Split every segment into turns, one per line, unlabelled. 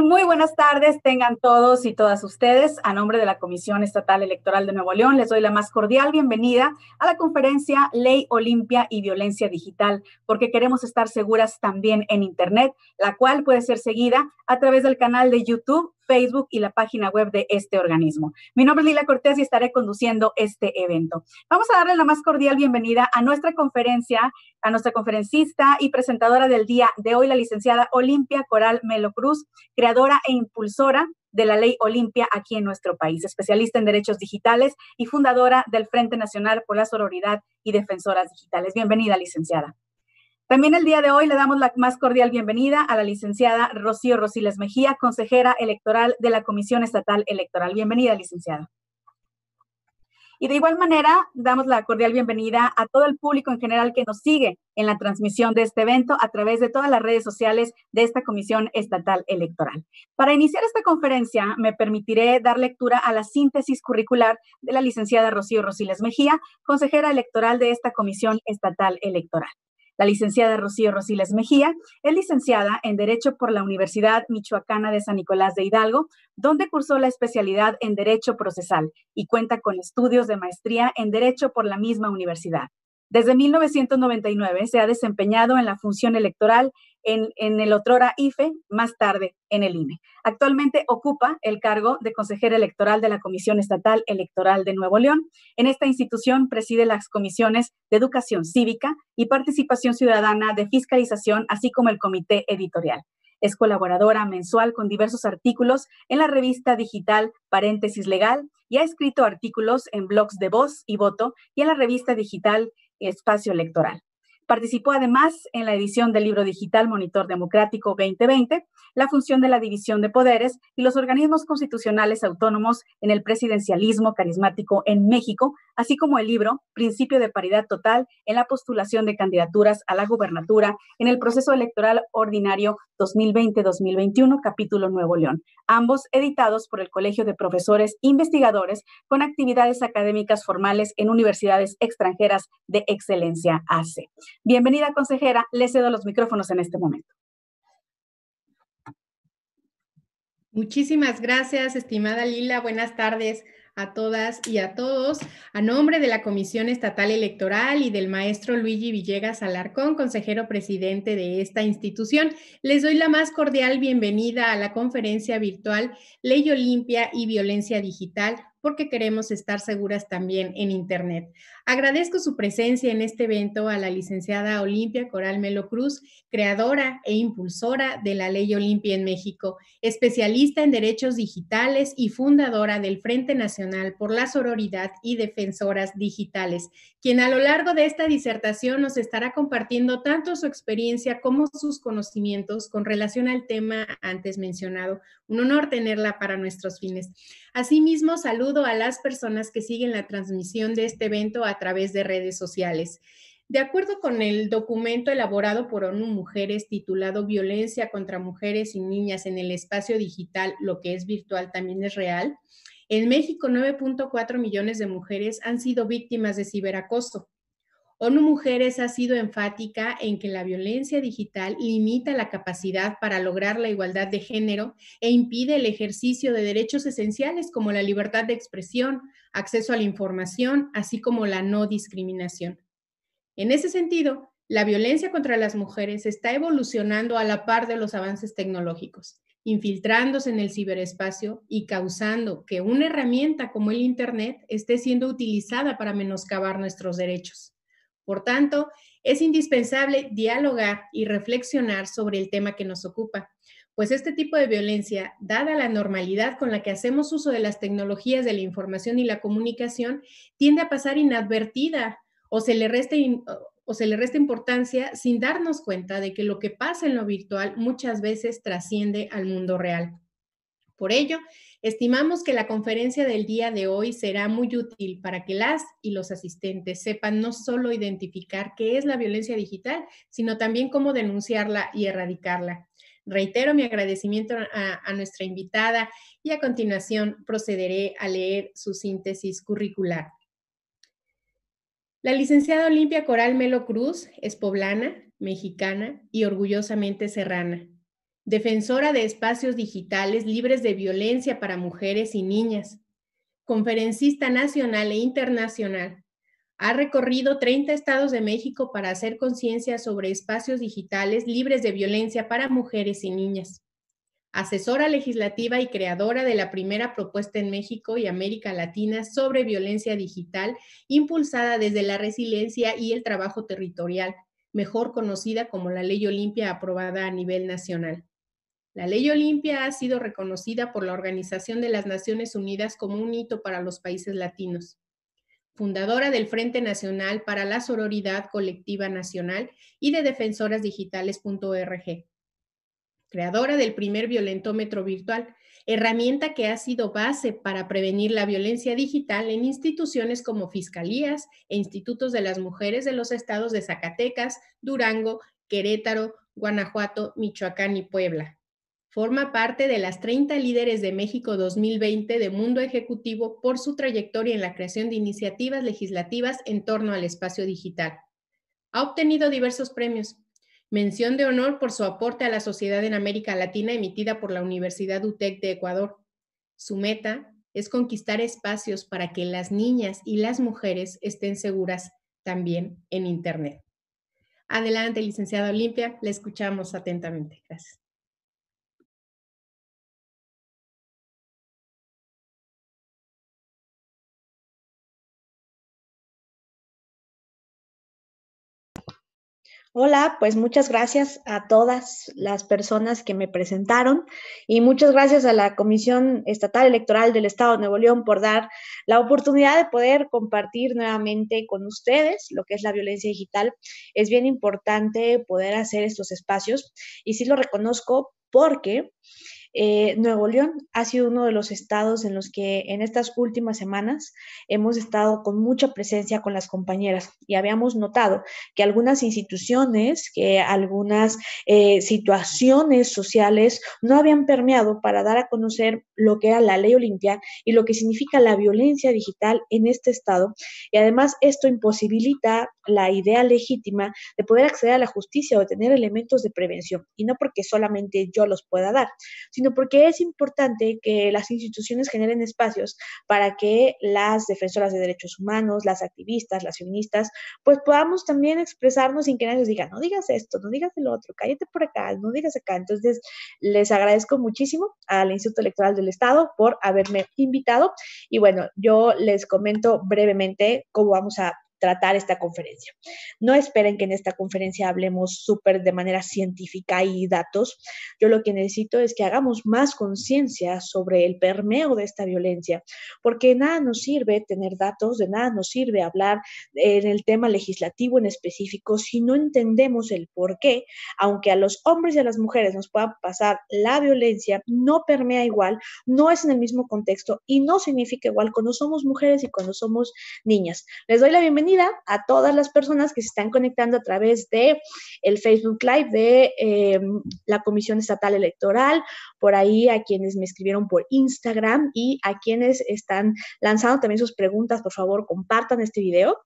Muy buenas tardes, tengan todos y todas ustedes. A nombre de la Comisión Estatal Electoral de Nuevo León, les doy la más cordial bienvenida a la conferencia Ley Olimpia y Violencia Digital, porque queremos estar seguras también en Internet, la cual puede ser seguida a través del canal de YouTube Facebook y la página web de este organismo. Mi nombre es Lila Cortés y estaré conduciendo este evento. Vamos a darle la más cordial bienvenida a nuestra conferencia, a nuestra conferencista y presentadora del día de hoy, la licenciada Olimpia Coral Melo Cruz, creadora e impulsora de la ley Olimpia aquí en nuestro país, especialista en derechos digitales y fundadora del Frente Nacional por la Sororidad y Defensoras Digitales. Bienvenida, licenciada. También el día de hoy le damos la más cordial bienvenida a la licenciada Rocío Rosiles Mejía, consejera electoral de la Comisión Estatal Electoral. Bienvenida, licenciada. Y de igual manera, damos la cordial bienvenida a todo el público en general que nos sigue en la transmisión de este evento a través de todas las redes sociales de esta Comisión Estatal Electoral. Para iniciar esta conferencia, me permitiré dar lectura a la síntesis curricular de la licenciada Rocío Rosiles Mejía, consejera electoral de esta Comisión Estatal Electoral. La licenciada Rocío Rosiles Mejía es licenciada en Derecho por la Universidad Michoacana de San Nicolás de Hidalgo, donde cursó la especialidad en Derecho Procesal y cuenta con estudios de maestría en Derecho por la misma universidad. Desde 1999 se ha desempeñado en la función electoral en, el otrora IFE, más tarde en el INE. Actualmente ocupa el cargo de consejera electoral de la Comisión Estatal Electoral de Nuevo León. En esta institución preside las comisiones de Educación Cívica y Participación Ciudadana de Fiscalización, así como el Comité Editorial. Es colaboradora mensual con diversos artículos en la revista digital Paréntesis Legal y ha escrito artículos en blogs de voz y voto y en la revista digital Espacio Electoral. Participó además en la edición del libro digital Monitor Democrático 2020, la función de la división de poderes y los organismos constitucionales autónomos en el presidencialismo carismático en México, así como el libro Principio de Paridad Total en la postulación de candidaturas a la gubernatura en el proceso electoral ordinario 2020-2021, capítulo Nuevo León, ambos editados por el Colegio de Profesores Investigadores con actividades académicas formales en universidades extranjeras de excelencia AC. Bienvenida, consejera. Le cedo los micrófonos en este momento.
Muchísimas gracias, estimada Lila. Buenas tardes a todas y a todos. A nombre de la Comisión Estatal Electoral y del maestro Luigi Villegas Alarcón, consejero presidente de esta institución, les doy la más cordial bienvenida a la conferencia virtual Ley Olimpia y Violencia Digital porque queremos estar seguras también en Internet. Agradezco su presencia en este evento a la licenciada Olimpia Coral Melo Cruz, creadora e impulsora de la Ley Olimpia en México, especialista en derechos digitales y fundadora del Frente Nacional por la Sororidad y Defensoras Digitales, quien a lo largo de esta disertación nos estará compartiendo tanto su experiencia como sus conocimientos con relación al tema antes mencionado. Un honor tenerla para nuestros fines. Asimismo, saludo a las personas que siguen la transmisión de este evento a través de redes sociales. De acuerdo con el documento elaborado por ONU Mujeres titulado Violencia contra Mujeres y Niñas en el Espacio Digital, lo que es virtual también es real, en México 9.4 millones de mujeres han sido víctimas de ciberacoso. ONU Mujeres ha sido enfática en que la violencia digital limita la capacidad para lograr la igualdad de género e impide el ejercicio de derechos esenciales como la libertad de expresión, acceso a la información, así como la no discriminación. En ese sentido, la violencia contra las mujeres está evolucionando a la par de los avances tecnológicos, infiltrándose en el ciberespacio y causando que una herramienta como el Internet esté siendo utilizada para menoscabar nuestros derechos. Por tanto, es indispensable dialogar y reflexionar sobre el tema que nos ocupa, pues este tipo de violencia, dada la normalidad con la que hacemos uso de las tecnologías de la información y la comunicación, tiende a pasar inadvertida o se le resta, o se le resta importancia sin darnos cuenta de que lo que pasa en lo virtual muchas veces trasciende al mundo real. Por ello, Estimamos que la conferencia del día de hoy será muy útil para que las y los asistentes sepan no solo identificar qué es la violencia digital, sino también cómo denunciarla y erradicarla. Reitero mi agradecimiento a, nuestra invitada y a continuación procederé a leer su síntesis curricular. La licenciada Olimpia Coral Melo Cruz es poblana, mexicana y orgullosamente serrana. Defensora de espacios digitales libres de violencia para mujeres y niñas, conferencista nacional e internacional. Ha recorrido 30 estados de México para hacer conciencia sobre espacios digitales libres de violencia para mujeres y niñas. Asesora legislativa y creadora de la primera propuesta en México y América Latina sobre violencia digital, impulsada desde la resiliencia y el trabajo territorial, mejor conocida como la Ley Olimpia aprobada a nivel nacional. La Ley Olimpia ha sido reconocida por la Organización de las Naciones Unidas como un hito para los países latinos. Fundadora del Frente Nacional para la Sororidad Colectiva Nacional y de defensorasdigitales.org. Creadora del primer violentómetro virtual, herramienta que ha sido base para prevenir la violencia digital en instituciones como fiscalías e institutos de las mujeres de los estados de Zacatecas, Durango, Querétaro, Guanajuato, Michoacán y Puebla. Forma parte de las 30 líderes de México 2020 de Mundo Ejecutivo por su trayectoria en la creación de iniciativas legislativas en torno al espacio digital. Ha obtenido diversos premios. Mención de honor por su aporte a la sociedad en América Latina emitida por la Universidad UTEC de Ecuador. Su meta es conquistar espacios para que las niñas y las mujeres estén seguras también en Internet. Adelante, licenciada Olimpia, le escuchamos atentamente. Gracias.
Hola, pues muchas gracias a todas las personas que me presentaron y muchas gracias a la Comisión Estatal Electoral del Estado de Nuevo León por dar la oportunidad de poder compartir nuevamente con ustedes lo que es la violencia digital. Es bien importante poder hacer estos espacios y sí lo reconozco porque eh, Nuevo León ha sido uno de los estados en los que en estas últimas semanas hemos estado con mucha presencia con las compañeras y habíamos notado que algunas instituciones, que algunas eh, situaciones sociales no habían permeado para dar a conocer lo que era la ley Olimpia y lo que significa la violencia digital en este estado. Y además esto imposibilita la idea legítima de poder acceder a la justicia o tener elementos de prevención. Y no porque solamente yo los pueda dar, sino porque es importante que las instituciones generen espacios para que las defensoras de derechos humanos, las activistas, las feministas, pues podamos también expresarnos sin que nadie nos diga, no digas esto, no digas el otro, cállate por acá, no digas acá. Entonces, les agradezco muchísimo al Instituto Electoral del Estado por haberme invitado. Y bueno, yo les comento brevemente cómo vamos a tratar esta conferencia. No esperen que en esta conferencia hablemos súper de manera científica y datos. Yo lo que necesito es que hagamos más conciencia sobre el permeo de esta violencia, porque nada nos sirve tener datos, de nada nos sirve hablar en el tema legislativo en específico si no entendemos el por qué, aunque a los hombres y a las mujeres nos pueda pasar la violencia, no permea igual, no es en el mismo contexto y no significa igual cuando somos mujeres y cuando somos niñas. Les doy la bienvenida a todas las personas que se están conectando a través de el Facebook Live de eh, la Comisión Estatal Electoral, por ahí a quienes me escribieron por Instagram y a quienes están lanzando también sus preguntas, por favor, compartan este video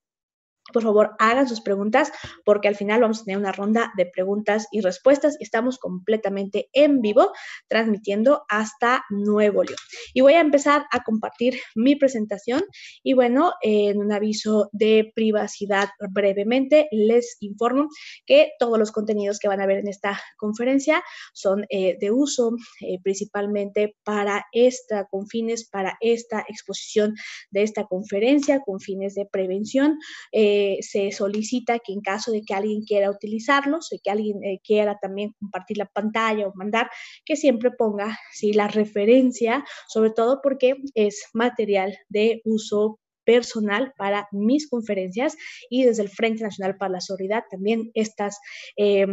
por favor, hagan sus preguntas porque al final vamos a tener una ronda de preguntas y respuestas. Estamos completamente en vivo transmitiendo hasta Nuevo León. Y voy a empezar a compartir mi presentación y bueno, en un aviso de privacidad brevemente, les informo que todos los contenidos que van a ver en esta conferencia son eh, de uso eh, principalmente para esta, con fines para esta exposición de esta conferencia, con fines de prevención. Eh, se solicita que en caso de que alguien quiera utilizarlos, de que alguien eh, quiera también compartir la pantalla o mandar, que siempre ponga ¿sí? la referencia, sobre todo porque es material de uso personal para mis conferencias y desde el Frente Nacional para la Solidaridad también estas eh,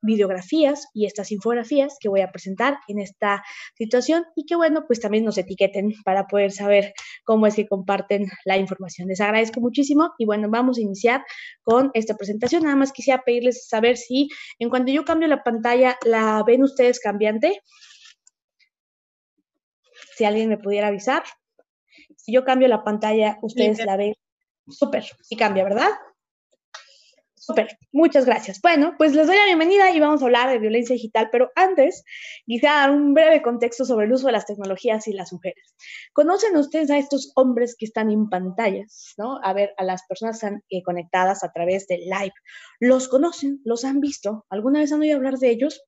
videografías y estas infografías que voy a presentar en esta situación y que bueno, pues también nos etiqueten para poder saber cómo es que comparten la información. Les agradezco muchísimo y bueno, vamos a iniciar con esta presentación. Nada más quisiera pedirles saber si en cuanto yo cambio la pantalla, ¿la ven ustedes cambiante? Si alguien me pudiera avisar. Si yo cambio la pantalla, ustedes la ven. Súper, sí cambia, ¿verdad? Súper, muchas gracias. Bueno, pues les doy la bienvenida y vamos a hablar de violencia digital, pero antes quisiera dar un breve contexto sobre el uso de las tecnologías y las mujeres. ¿Conocen ustedes a estos hombres que están en pantallas, no? A ver, a las personas están, eh, conectadas a través de live. ¿Los conocen? ¿Los han visto? ¿Alguna vez han oído hablar de ellos?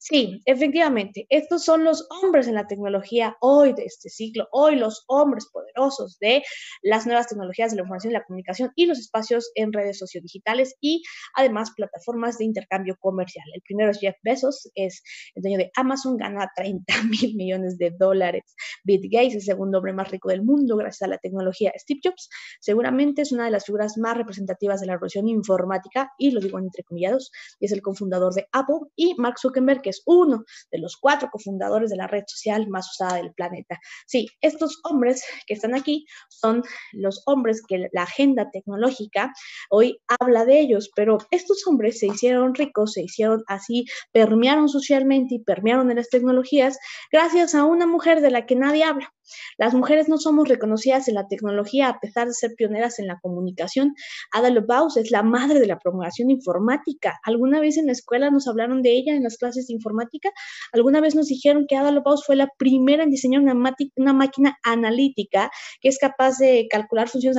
Sí, efectivamente, estos son los hombres en la tecnología hoy de este siglo, hoy los hombres poderosos de las nuevas tecnologías de la información y la comunicación y los espacios en redes sociodigitales además plataformas de intercambio comercial. El primero es Jeff Bezos, es el dueño de Amazon, gana 30 mil millones de dólares. Bill Gates, el segundo hombre más rico del mundo gracias a la tecnología. Steve Jobs, seguramente es una de las figuras más representativas de la revolución informática y lo digo entre comillados, es el cofundador de Apple y Mark Zuckerberg, que es uno de los cuatro cofundadores de la red social más usada del planeta. Sí, estos hombres que están aquí son los hombres que la agenda tecnológica hoy habla de ellos, pero estos hombres se hicieron ricos, se hicieron así, permearon socialmente y permearon en las tecnologías gracias a una mujer de la que nadie habla. Las mujeres no somos reconocidas en la tecnología a pesar de ser pioneras en la comunicación. Ada es la madre de la programación informática. ¿Alguna vez en la escuela nos hablaron de ella en las clases de informática? ¿Alguna vez nos dijeron que Ada fue la primera en diseñar una máquina analítica que es capaz de calcular funciones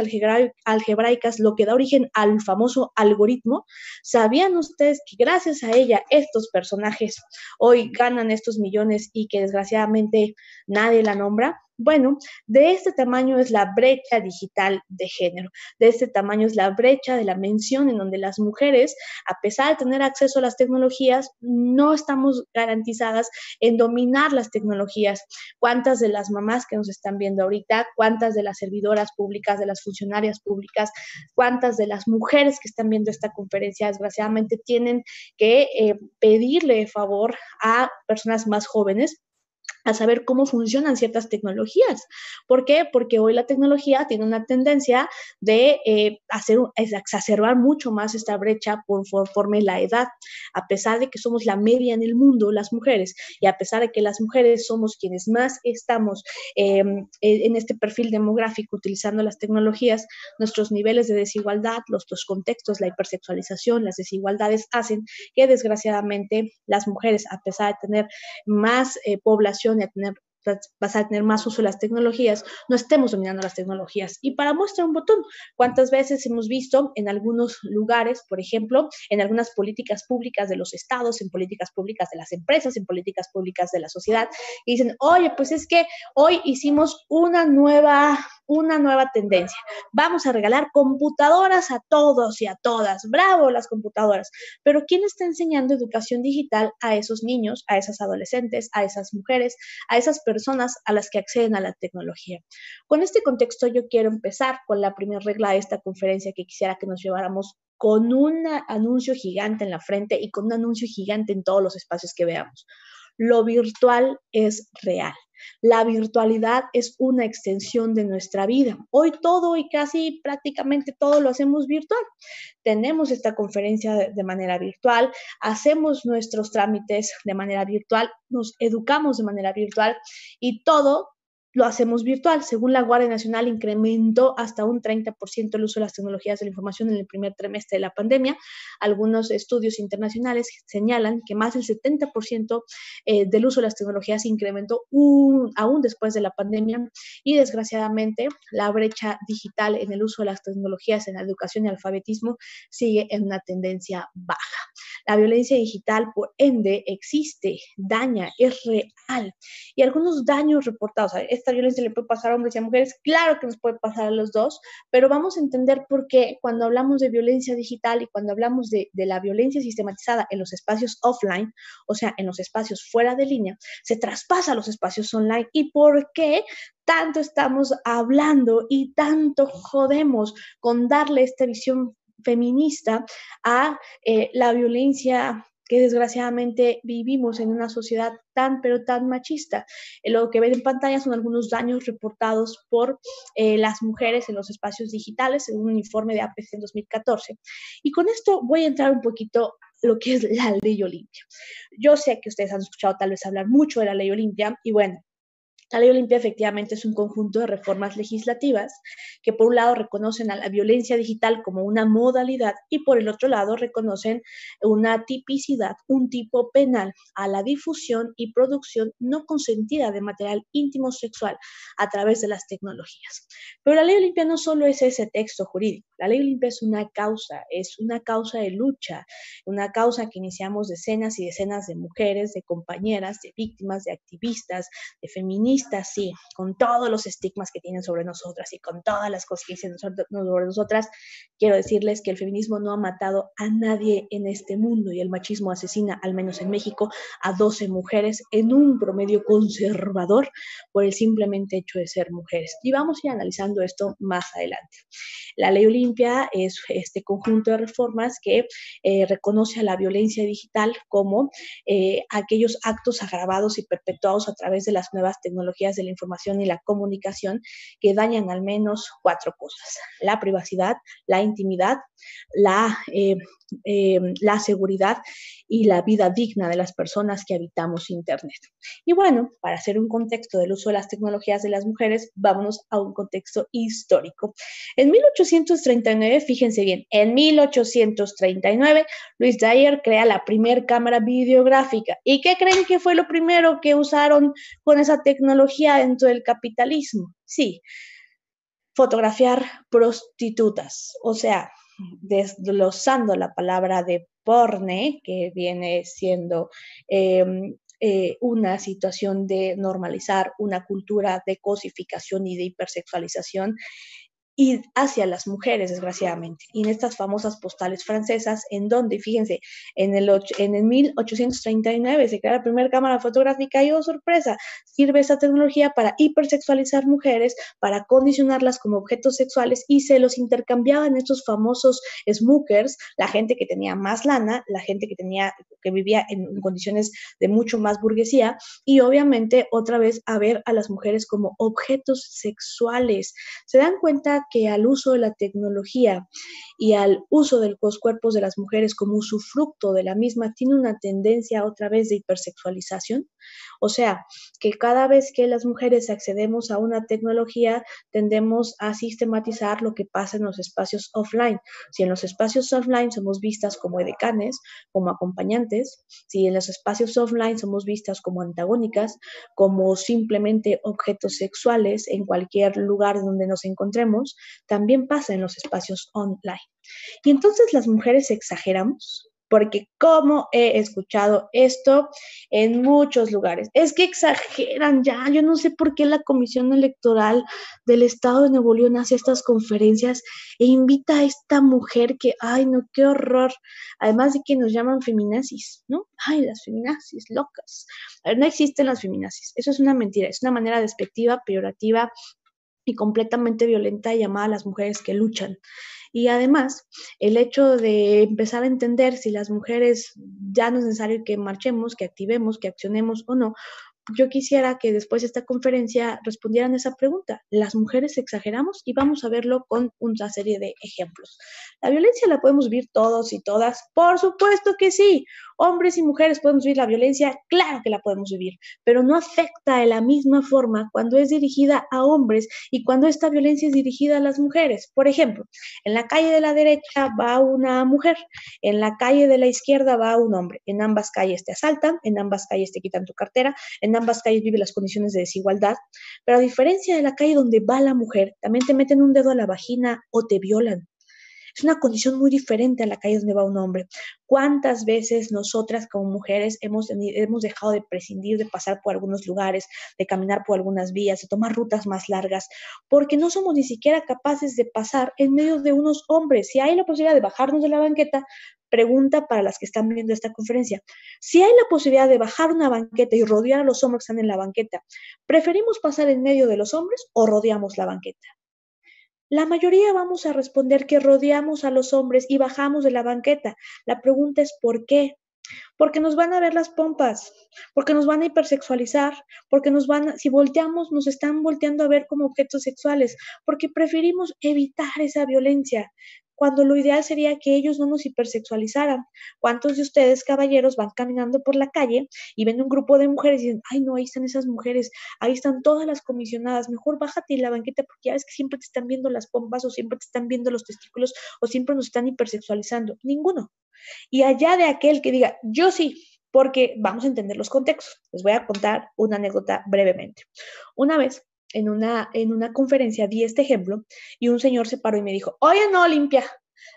algebraicas, lo que da origen al famoso algoritmo? ¿Sabían ustedes que gracias a ella estos personajes hoy ganan estos millones y que desgraciadamente nadie la nombra? Bueno, de este tamaño es la brecha digital de género, de este tamaño es la brecha de la mención en donde las mujeres, a pesar de tener acceso a las tecnologías, no estamos garantizadas en dominar las tecnologías. ¿Cuántas de las mamás que nos están viendo ahorita, cuántas de las servidoras públicas, de las funcionarias públicas, cuántas de las mujeres que están viendo esta conferencia, desgraciadamente, tienen que eh, pedirle favor a personas más jóvenes? A saber cómo funcionan ciertas tecnologías. ¿Por qué? Porque hoy la tecnología tiene una tendencia de eh, hacer, exacerbar mucho más esta brecha por, conforme la edad, a pesar de que somos la media en el mundo, las mujeres, y a pesar de que las mujeres somos quienes más estamos em, en este perfil demográfico utilizando las tecnologías, nuestros niveles de desigualdad, los dos contextos, la hipersexualización, las desigualdades hacen que desgraciadamente las mujeres, a pesar de tener más eh, población, a tener vas a tener más uso de las tecnologías, no estemos dominando las tecnologías. Y para muestra un botón, ¿cuántas veces hemos visto en algunos lugares, por ejemplo, en algunas políticas públicas de los estados, en políticas públicas de las empresas, en políticas públicas de la sociedad, y dicen, oye, pues es que hoy hicimos una nueva, una nueva tendencia. Vamos a regalar computadoras a todos y a todas. Bravo las computadoras. Pero ¿quién está enseñando educación digital a esos niños, a esas adolescentes, a esas mujeres, a esas personas? Personas a las que acceden a la tecnología. Con este contexto yo quiero empezar con la primera regla de esta conferencia que quisiera que nos lleváramos con un anuncio gigante en la frente y con un anuncio gigante en todos los espacios que veamos. Lo virtual es real. La virtualidad es una extensión de nuestra vida. Hoy todo y casi prácticamente todo lo hacemos virtual. Tenemos esta conferencia de, manera virtual, hacemos nuestros trámites de manera virtual, nos educamos de manera virtual y todo lo hacemos virtual. Según la Guardia Nacional, incrementó hasta un 30% el uso de las tecnologías de la información en el primer trimestre de la pandemia. Algunos estudios internacionales señalan que más del 70% eh, del uso de las tecnologías incrementó aún después de la pandemia y desgraciadamente la brecha digital en el uso de las tecnologías en la educación y alfabetismo sigue en una tendencia baja. La violencia digital, por ende, existe, daña, es real. Y algunos daños reportados, esta violencia le puede pasar a hombres y a mujeres, claro que nos puede pasar a los dos, pero vamos a entender por qué cuando hablamos de violencia digital y cuando hablamos de, de la violencia sistematizada en los espacios offline, o sea, en los espacios fuera de línea, se traspasa a los espacios online. Y por qué tanto estamos hablando y tanto jodemos con darle esta visión feminista a eh, la violencia que desgraciadamente vivimos en una sociedad tan, pero tan machista. Eh, lo que ven en pantalla son algunos daños reportados por eh, las mujeres en los espacios digitales, en un informe de APC en 2014. Y con esto voy a entrar un poquito lo que es la ley Olimpia. Yo sé que ustedes han escuchado tal vez hablar mucho de la ley Olimpia y bueno, La ley Olimpia efectivamente es un conjunto de reformas legislativas que por un lado reconocen a la violencia digital como una modalidad y por el otro lado reconocen una tipicidad, un tipo penal a la difusión y producción no consentida de material íntimo sexual a través de las tecnologías. Pero la ley Olimpia no solo es ese texto jurídico, la ley Olimpia es una causa, es una causa de lucha, una causa que iniciamos decenas y decenas de mujeres, de compañeras, de víctimas, de activistas, de feministas, sí, con todos los estigmas que tienen sobre nosotras y con todas las cosas que dicen sobre nosotras, quiero decirles que el feminismo no ha matado a nadie en este mundo y el machismo asesina, al menos en México, a 12 mujeres en un promedio conservador por el simplemente hecho de ser mujeres. Y vamos a ir analizando esto más adelante. La ley Olimpia es este conjunto de reformas que eh, reconoce a la violencia digital como eh, aquellos actos agravados y perpetuados a través de las nuevas tecnologías de la información y la comunicación que dañan al menos cuatro cosas. La privacidad, la intimidad, la, eh, eh, la seguridad y la vida digna de las personas que habitamos Internet. Y bueno, para hacer un contexto del uso de las tecnologías de las mujeres, vámonos a un contexto histórico. En 1839, fíjense bien, en 1839, Luis Dyer crea la primera cámara videográfica. ¿Y qué creen que fue lo primero que usaron con esa tecnología dentro del capitalismo? Sí, fotografiar prostitutas, o sea, desglosando la palabra de porne, que viene siendo em, eh, una situación de normalizar una cultura de cosificación y de hipersexualización, y hacia las mujeres, desgraciadamente. Y en estas famosas postales francesas, en donde, fíjense, en el, en el 1839 se crea la primera cámara fotográfica y, oh sorpresa, sirve esa tecnología para hipersexualizar mujeres, para condicionarlas como objetos sexuales y se los intercambiaban estos famosos smokers, la gente que tenía más lana, la gente que tenía, que vivía en condiciones de mucho más burguesía y obviamente otra vez a ver a las mujeres como objetos sexuales. ¿Se dan cuenta que al uso de la tecnología y al uso de los cuerpos de las mujeres como usufructo de la misma tiene una tendencia otra vez de hipersexualización. O sea, que cada vez que las mujeres accedemos a una tecnología, tendemos a sistematizar lo que pasa en los espacios offline. Si en los espacios offline somos vistas como edecanes, como acompañantes, si en los espacios offline somos vistas como antagónicas, como simplemente objetos sexuales en cualquier lugar donde nos encontremos, también pasa en los espacios online. Y entonces las mujeres exageramos, porque como he escuchado esto en muchos lugares, es que exageran ya, yo no sé por qué la Comisión Electoral del Estado de Nuevo León hace estas conferencias e invita a esta mujer que, ay, no, qué horror, además de que nos llaman feminazis, ¿no? Ay, las feminazis, locas. A ver, no existen las feminazis, eso es una mentira, es una manera despectiva, peyorativa y completamente violenta llamada a las mujeres que luchan. Y además, el hecho de empezar a entender si las mujeres ya no es necesario que marchemos, que activemos, que accionemos o no, yo quisiera que después de esta conferencia respondieran esa pregunta. ¿Las mujeres exageramos? Y vamos a verlo con una serie de ejemplos. ¿La violencia la podemos vivir todos y todas? Por supuesto que sí hombres y mujeres podemos vivir la violencia, claro que la podemos vivir, pero no afecta de la misma forma cuando es dirigida a hombres y cuando esta violencia es dirigida a las mujeres. Por ejemplo, en la calle de la derecha va una mujer, en la calle de la izquierda va un hombre. En ambas calles te asaltan, en ambas calles te quitan tu cartera, en ambas calles vive las condiciones de desigualdad, pero a diferencia de la calle donde va la mujer, también te meten un dedo a la vagina o te violan. Es una condición muy diferente a la calle donde va un hombre. ¿Cuántas veces nosotras como mujeres hemos, hemos dejado de prescindir de pasar por algunos lugares, de caminar por algunas vías, de tomar rutas más largas, porque no somos ni siquiera capaces de pasar en medio de unos hombres? Si hay la posibilidad de bajarnos de la banqueta, pregunta para las que están viendo esta conferencia. Si hay la posibilidad de bajar una banqueta y rodear a los hombres que están en la banqueta, ¿preferimos pasar en medio de los hombres o rodeamos la banqueta? La mayoría vamos a responder que rodeamos a los hombres y bajamos de la banqueta. La pregunta es ¿por qué? Porque nos van a ver las pompas, porque nos van a hipersexualizar, porque nos van, a, si volteamos, nos están volteando a ver como objetos sexuales, porque preferimos evitar esa violencia. Cuando lo ideal sería que ellos no nos hipersexualizaran. ¿Cuántos de ustedes, caballeros, van caminando por la calle y ven un grupo de mujeres y dicen, ay, no, ahí están esas mujeres, ahí están todas las comisionadas, mejor bájate en la banqueta porque ya ves que siempre te están viendo las pompas o siempre te están viendo los testículos o siempre nos están hipersexualizando? Ninguno. Y allá de aquel que diga, yo sí, porque vamos a entender los contextos. Les voy a contar una anécdota brevemente. Una vez en una, en una conferencia di este ejemplo y un señor se paró y me dijo, oye, no, Olimpia,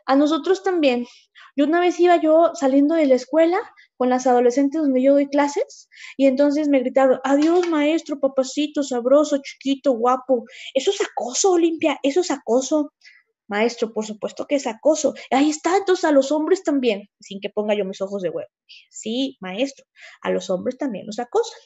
a nosotros también. Yo una vez iba yo saliendo de la escuela con las adolescentes donde yo doy clases y entonces me gritaron, adiós maestro, papacito, sabroso, chiquito, guapo. Eso es acoso, Olimpia, eso es acoso. Maestro, por supuesto que es acoso. Ahí está, entonces a los hombres también, sin que ponga yo mis ojos de huevo. Sí, maestro, a los hombres también los acosan.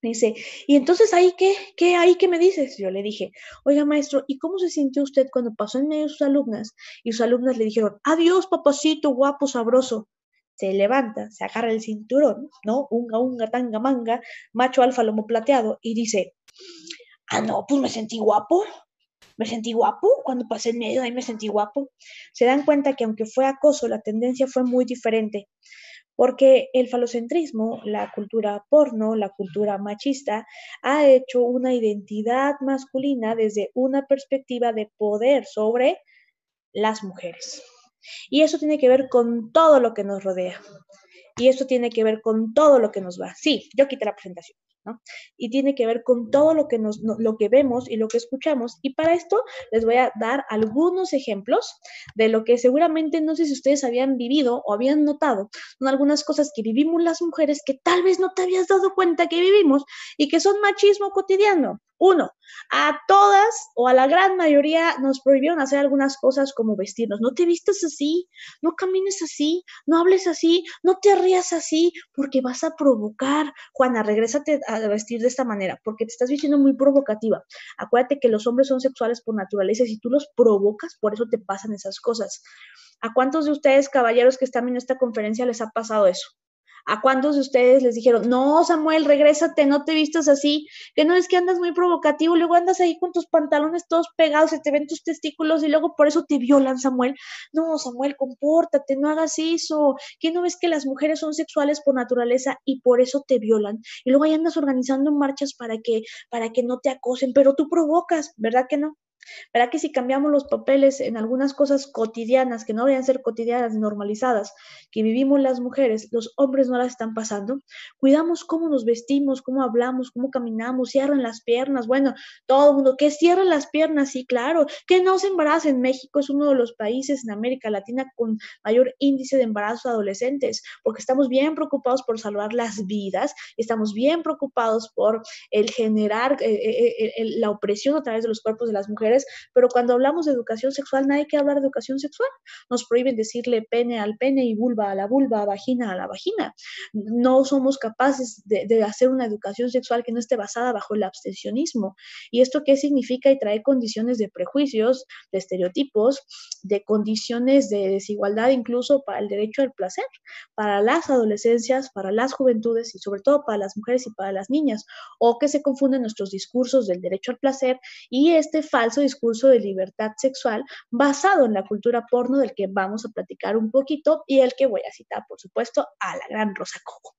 Dice, y entonces ahí qué, qué, ahí qué me dices? Yo le dije, oiga maestro, ¿y cómo se sintió usted cuando pasó en medio de sus alumnas? Y sus alumnas le dijeron, adiós papacito, guapo, sabroso. Se levanta, se agarra el cinturón, ¿no? Unga, unga, tanga, manga, macho alfa, lomo plateado, y dice, ah, no, pues me sentí guapo, me sentí guapo, cuando pasé en medio ahí me sentí guapo. Se dan cuenta que aunque fue acoso, la tendencia fue muy diferente porque el falocentrismo, la cultura porno, la cultura machista, ha hecho una identidad masculina desde una perspectiva de poder sobre las mujeres. Y eso tiene que ver con todo lo que nos rodea. Y eso tiene que ver con todo lo que nos va. Sí, yo quité la presentación. Y tiene que ver con todo lo que, nos, lo que vemos y lo que escuchamos. Y para esto les voy a dar algunos ejemplos de lo que seguramente no sé si ustedes habían vivido o habían notado. Son algunas cosas que vivimos las mujeres que tal vez no te habías dado cuenta que vivimos y que son machismo cotidiano. Uno, a todas o a la gran mayoría nos prohibieron hacer algunas cosas como vestirnos. No te vistas así, no camines así, no hables así, no te rías así, porque vas a provocar. Juana, regrésate a vestir de esta manera, porque te estás vistiendo muy provocativa. Acuérdate que los hombres son sexuales por naturaleza y si tú los provocas, por eso te pasan esas cosas. ¿A cuántos de ustedes, caballeros que están en esta conferencia, les ha pasado eso? ¿A cuántos de ustedes les dijeron, no, Samuel, regrésate, no te vistas así, que no es que andas muy provocativo, luego andas ahí con tus pantalones todos pegados, se te ven tus testículos y luego por eso te violan, Samuel? No, Samuel, compórtate, no hagas eso. ¿Qué no ves que las mujeres son sexuales por naturaleza y por eso te violan? Y luego ahí andas organizando marchas para que, para que no te acosen, pero tú provocas, ¿verdad que no? ¿Verdad que si cambiamos los papeles en algunas cosas cotidianas que no deberían ser cotidianas normalizadas, que vivimos las mujeres, los hombres no las están pasando? Cuidamos cómo nos vestimos, cómo hablamos, cómo caminamos, cierran las piernas, bueno, todo el mundo, que cierren las piernas, sí, claro, que no se embaracen. México es uno de los países en América Latina con mayor índice de embarazo de adolescentes, porque estamos bien preocupados por salvar las vidas, estamos bien preocupados por el generar eh, eh, eh, la opresión a través de los cuerpos de las mujeres pero cuando hablamos de educación sexual, nadie quiere hablar de educación sexual. Nos prohíben decirle pene al pene y vulva a la vulva, vagina a la vagina. No somos capaces de, de hacer una educación sexual que no esté basada bajo el abstencionismo. ¿Y esto qué significa? Y trae condiciones de prejuicios, de estereotipos, de condiciones de desigualdad incluso para el derecho al placer, para las adolescencias, para las juventudes y sobre todo para las mujeres y para las niñas, o que se confunden nuestros discursos del derecho al placer y este falso discurso de libertad sexual basado en la cultura porno del que vamos a platicar un poquito y el que voy a citar, por supuesto, a la gran Rosa Coco.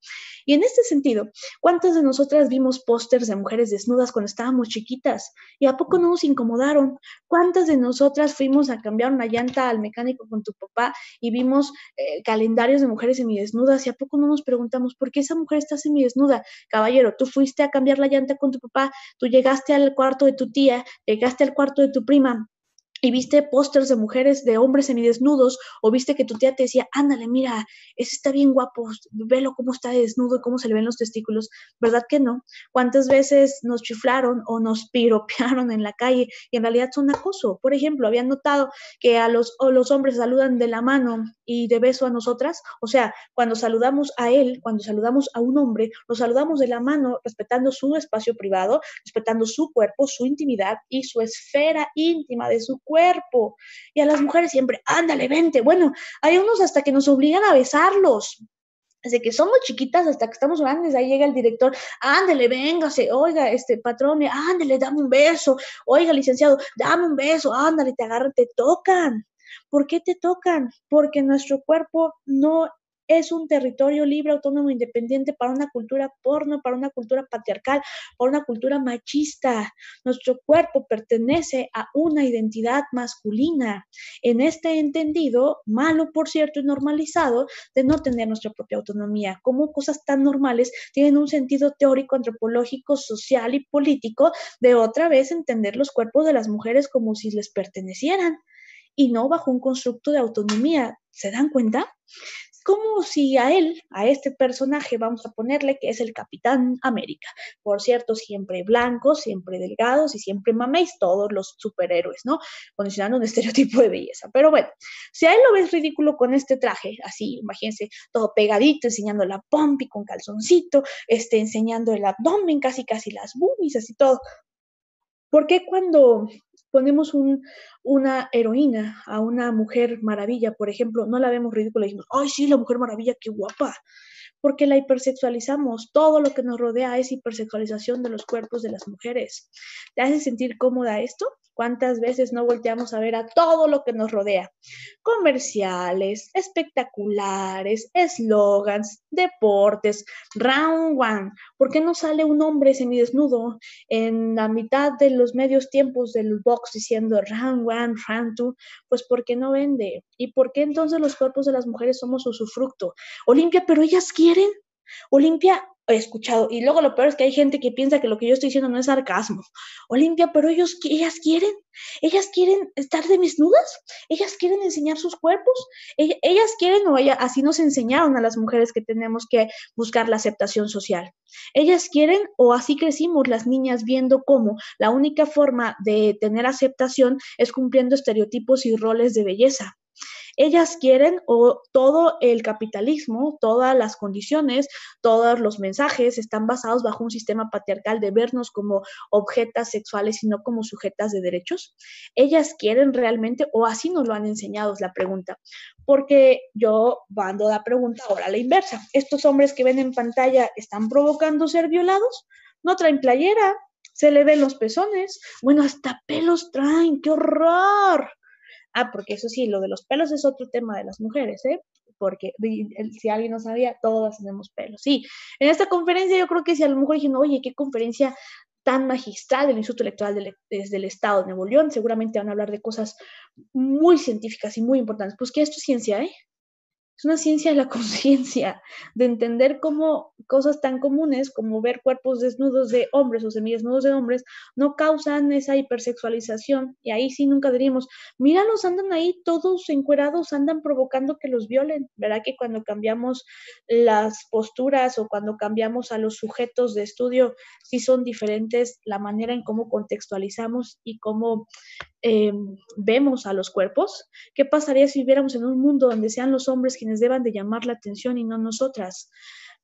Y en este sentido, ¿cuántas de nosotras vimos pósters de mujeres desnudas cuando estábamos chiquitas? ¿Y a poco no nos incomodaron? ¿Cuántas de nosotras fuimos a cambiar una llanta al mecánico con tu papá y vimos eh, calendarios de mujeres semidesnudas? ¿Y a poco no nos preguntamos por qué esa mujer está semidesnuda? Caballero, tú fuiste a cambiar la llanta con tu papá, tú llegaste al cuarto de tu tía, llegaste al cuarto de tu prima y viste pósters de mujeres, de hombres semidesnudos, o viste que tu tía te decía, ándale, mira, ese está bien guapo, velo cómo está desnudo y cómo se le ven los testículos, ¿verdad que no? ¿Cuántas veces nos chiflaron o nos piropearon en la calle y en realidad son acoso? Por ejemplo, habían notado que a los, los hombres saludan de la mano y de beso a nosotras, o sea, cuando saludamos a él, cuando saludamos a un hombre, lo saludamos de la mano respetando su espacio privado, respetando su cuerpo, su intimidad y su esfera íntima de su. Y a las mujeres siempre, ándale, vente. Bueno, hay unos hasta que nos obligan a besarlos. Desde que somos chiquitas hasta que estamos grandes, ahí llega el director, ándele, véngase, oiga, este patrón, ándele, dame un beso, oiga, licenciado, dame un beso, ándale, te agarran, te tocan. ¿Por qué te tocan? Porque nuestro cuerpo no es un territorio libre, autónomo, independiente para una cultura porno, para una cultura patriarcal, para una cultura machista. Nuestro cuerpo pertenece a una identidad masculina. En este entendido, malo por cierto y normalizado, de no tener nuestra propia autonomía. Como cosas tan normales tienen un sentido teórico, antropológico, social y político de otra vez entender los cuerpos de las mujeres como si les pertenecieran y no bajo un constructo de autonomía. ¿Se dan cuenta? Como si a él, a este personaje, vamos a ponerle que es el Capitán América. Por cierto, siempre blancos, siempre delgados y siempre maméis, todos los superhéroes, ¿no? Condicionando un estereotipo de belleza. Pero bueno, si a él lo ves ridículo con este traje, así, imagínense, todo pegadito, enseñando la pompi con calzoncito, este, enseñando el abdomen, casi casi las boobies, así todo. ¿Por qué cuando ponemos una heroína a una mujer maravilla, por ejemplo, no la vemos ridícula y decimos, ay, sí, la mujer maravilla, qué guapa, porque la hipersexualizamos. Todo lo que nos rodea es hipersexualización de los cuerpos de las mujeres. ¿Te hace sentir cómoda esto? ¿Cuántas veces no volteamos a ver a todo lo que nos rodea? Comerciales, espectaculares, eslogans, deportes, round one. ¿Por qué no sale un hombre semidesnudo en la mitad de los medios tiempos del box diciendo round one, round two? Pues porque no vende. ¿Y por qué entonces los cuerpos de las mujeres somos usufructo? Olimpia, pero ellas quieren. Olimpia, he escuchado. Y luego lo peor es que hay gente que piensa que lo que yo estoy diciendo no es sarcasmo. Olimpia, pero ellos, ellas quieren, ellas quieren estar de ellas quieren enseñar sus cuerpos, ellas, quieren o así nos enseñaron a las mujeres que tenemos que buscar la aceptación social. Ellas quieren o así crecimos las niñas viendo cómo la única forma de tener aceptación es cumpliendo estereotipos y roles de belleza. Ellas quieren o todo el capitalismo, todas las condiciones, todos los mensajes están basados bajo un sistema patriarcal de vernos como objetas sexuales y no como sujetas de derechos. Ellas quieren realmente o así nos lo han enseñado, es la pregunta. Porque yo mando la pregunta ahora a la inversa. ¿Estos hombres que ven en pantalla están provocando ser violados? No traen playera, se le ven los pezones. Bueno, hasta pelos traen, qué horror. Ah, porque eso sí, lo de los pelos es otro tema de las mujeres, ¿eh? Porque si alguien no sabía, todas tenemos pelos. Sí, en esta conferencia yo creo que si a lo mejor dijeron, oye, qué conferencia tan magistral del Instituto Electoral desde el Estado de Nuevo León, seguramente van a hablar de cosas muy científicas y muy importantes. Pues que esto es ciencia, ¿eh? Es una ciencia de la conciencia, de entender cómo cosas tan comunes como ver cuerpos desnudos de hombres o semidesnudos de hombres no causan esa hipersexualización. Y ahí sí nunca diríamos, míralos, andan ahí todos encuerados, andan provocando que los violen. ¿Verdad que cuando cambiamos las posturas o cuando cambiamos a los sujetos de estudio, sí son diferentes la manera en cómo contextualizamos y cómo Em, vemos a los cuerpos? ¿Qué pasaría si viviéramos en un mundo donde sean los hombres quienes deban de llamar la atención y no nosotras?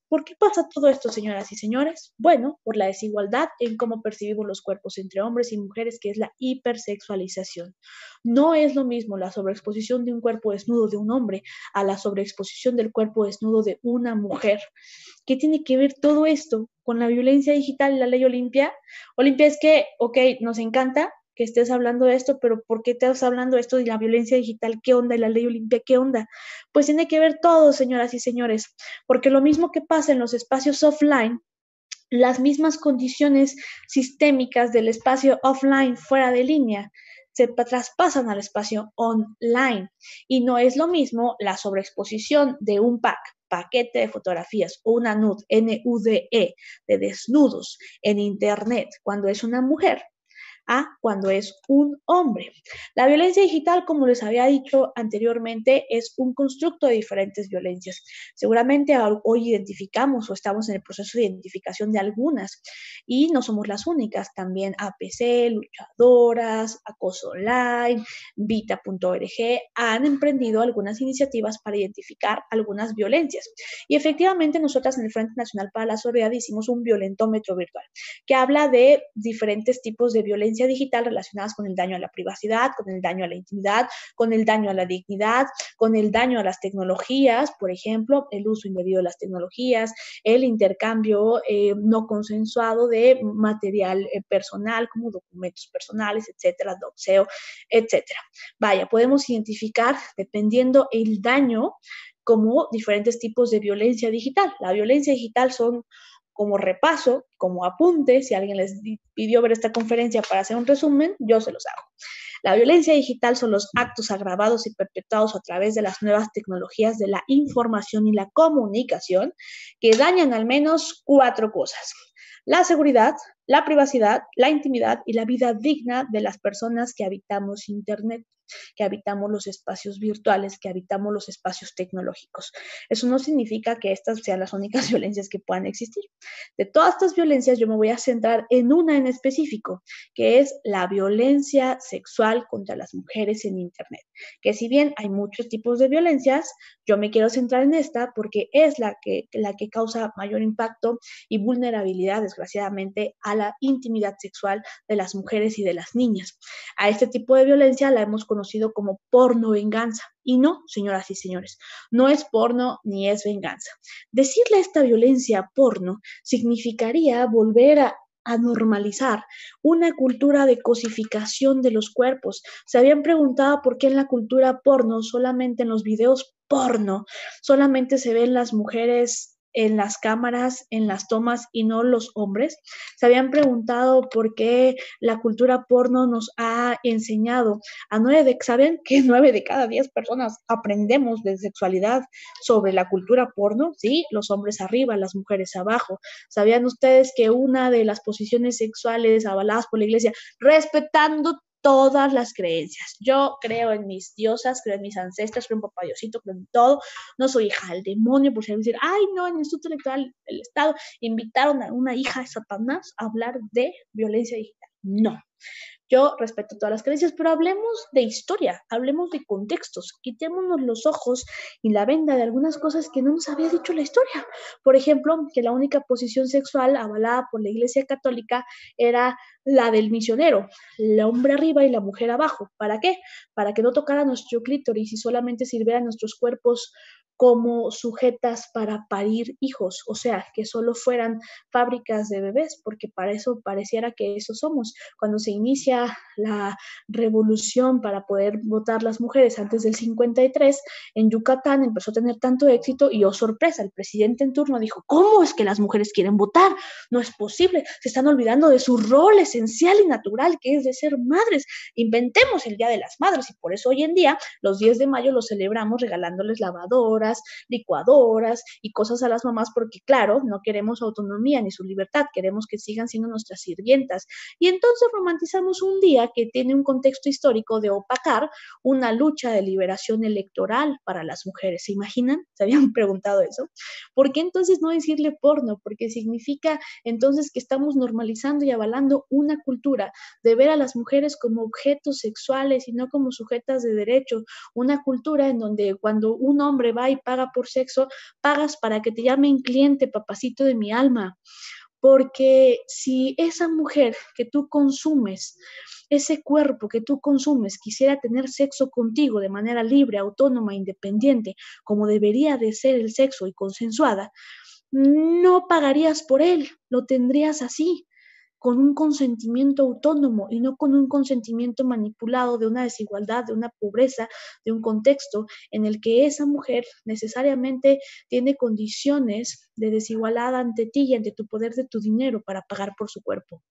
¿Por qué pasa todo esto, señoras y señores? Bueno, por la desigualdad en cómo percibimos los cuerpos entre hombres y mujeres, que es la hipersexualización. No es lo mismo la sobreexposición de un cuerpo desnudo de un hombre a la sobreexposición del cuerpo desnudo de una mujer. ¿Qué tiene que ver todo esto con la violencia digital y la ley Olimpia? Olimpia es que, ok, nos encanta, que estés hablando de esto, pero ¿por qué estás hablando de esto de la violencia digital? ¿Qué onda? ¿Y la ley Olimpia? ¿Qué onda? Pues tiene que ver todo, señoras y señores, porque lo mismo que pasa en los espacios offline, las mismas condiciones sistémicas del espacio offline fuera de línea se traspasan al espacio online y no es lo mismo la sobreexposición de un pack paquete de fotografías o una NUD, NUDE, de desnudos en Internet cuando es una mujer a cuando es un hombre. La violencia digital, como les había dicho anteriormente, es un constructo de diferentes violencias. Seguramente hoy identificamos o estamos en el proceso de identificación de algunas y no somos las únicas. También APC, Luchadoras, Acoso Online, Vita.org han emprendido algunas iniciativas para identificar algunas violencias. Y efectivamente nosotras en el Frente Nacional para la Soledad hicimos un violentómetro virtual que habla de diferentes tipos de violencia digital relacionadas con el daño a la privacidad, con el daño a la intimidad, con el daño a la dignidad, con el daño a las tecnologías, por ejemplo, el uso indebido de las tecnologías, el intercambio eh, no consensuado de material eh, personal como documentos personales, etcétera, doxeo, etcétera. Vaya, podemos identificar, dependiendo el daño, como diferentes tipos de violencia digital. La violencia digital son como repaso, como apunte, si alguien les pidió ver esta conferencia para hacer un resumen, yo se los hago. La violencia digital son los actos agravados y perpetuados a través de las nuevas tecnologías de la información y la comunicación que dañan al menos cuatro cosas. La seguridad, la privacidad, la intimidad y la vida digna de las personas que habitamos Internet que habitamos los espacios virtuales, que habitamos los espacios tecnológicos. Eso no significa que estas sean las únicas violencias que puedan existir. De todas estas violencias yo me voy a centrar en una en específico, que es la violencia sexual contra las mujeres en Internet. Que si bien hay muchos tipos de violencias, yo me quiero centrar en esta porque es la que, la que causa mayor impacto y vulnerabilidad, desgraciadamente, a la intimidad sexual de las mujeres y de las niñas. A este tipo de violencia la hemos conocido como porno venganza. Y no, señoras y señores, no es porno ni es venganza. Decirle esta violencia porno significaría volver a, a normalizar una cultura de cosificación de los cuerpos. Se habían preguntado por qué en la cultura porno, solamente en los videos porno, solamente se ven las mujeres en las cámaras, en las tomas y no los hombres. Se habían preguntado por qué la cultura porno nos ha enseñado a nueve de, ¿saben que nueve de cada diez personas aprendemos de sexualidad sobre la cultura porno? Sí, los hombres arriba, las mujeres abajo. ¿Sabían ustedes que una de las posiciones sexuales avaladas por la iglesia, respetando todas las creencias. Yo creo en mis diosas, creo en mis ancestros, creo en Papá Diosito, creo en todo. No soy hija del demonio, por si decir, ay, no, en el Instituto Electoral del Estado invitaron a una hija de Satanás a hablar de violencia digital. No. Yo respeto todas las creencias, pero hablemos de historia, hablemos de contextos, quitémonos los ojos y la venda de algunas cosas que no nos había dicho la historia. Por ejemplo, que la única posición sexual avalada por la Iglesia Católica era la del misionero, el hombre arriba y la mujer abajo. ¿Para qué? Para que no tocara nuestro clítoris y solamente sirviera nuestros cuerpos como sujetas para parir hijos, o sea, que solo fueran fábricas de bebés, porque para eso pareciera que eso somos. Cuando se inicia la revolución para poder votar las mujeres antes del 53, en Yucatán empezó a tener tanto éxito y, oh sorpresa, el presidente en turno dijo, ¿cómo es que las mujeres quieren votar? No es posible, se están olvidando de su rol esencial y natural, que es de ser madres. Inventemos el Día de las Madres y por eso hoy en día, los 10 de mayo, lo celebramos regalándoles lavadoras, licuadoras y cosas a las mamás porque, claro, no queremos autonomía ni su libertad, queremos que sigan siendo nuestras sirvientas. Y entonces romantizamos un día que tiene un contexto histórico de opacar una lucha de liberación electoral para las mujeres. ¿Se imaginan? ¿Se habían preguntado eso? ¿Por qué entonces no decirle porno? Porque significa entonces que estamos normalizando y avalando una cultura de ver a las mujeres como objetos sexuales y no como sujetas de derecho, una cultura en donde cuando un hombre va y paga por sexo, pagas para que te llamen cliente, papacito de mi alma. Porque si esa mujer que tú consumes, ese cuerpo que tú consumes quisiera tener sexo contigo de manera libre, autónoma, independiente, como debería de ser el sexo y consensuada, no pagarías por él, lo tendrías así con un consentimiento autónomo y no con un consentimiento manipulado de una desigualdad, de una pobreza, de un contexto en el que esa mujer necesariamente tiene condiciones de desigualdad ante ti y ante tu poder de tu dinero para pagar por su cuerpo.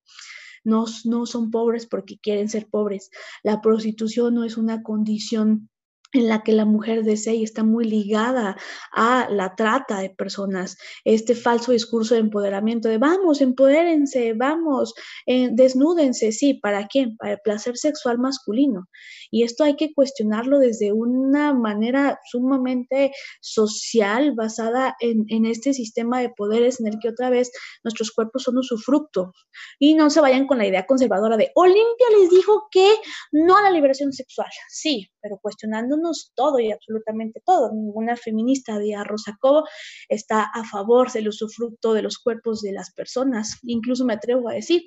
No, no son pobres porque quieren ser pobres. La prostitución no es una condición en la que la mujer desea y está muy ligada a la trata de personas, este falso discurso de empoderamiento de vamos, empodérense, vamos, eh, desnúdense, sí, ¿para quién? Para el placer sexual masculino. Y esto hay que cuestionarlo desde una manera sumamente social, basada en, en este sistema de poderes en el que otra vez nuestros cuerpos son usufructo. Y no se vayan con la idea conservadora de Olimpia les dijo que no a la liberación sexual. Sí, pero cuestionándonos todo y absolutamente todo. Ninguna feminista de Rosa Cobo está a favor del usufructo de los cuerpos de las personas. Incluso me atrevo a decir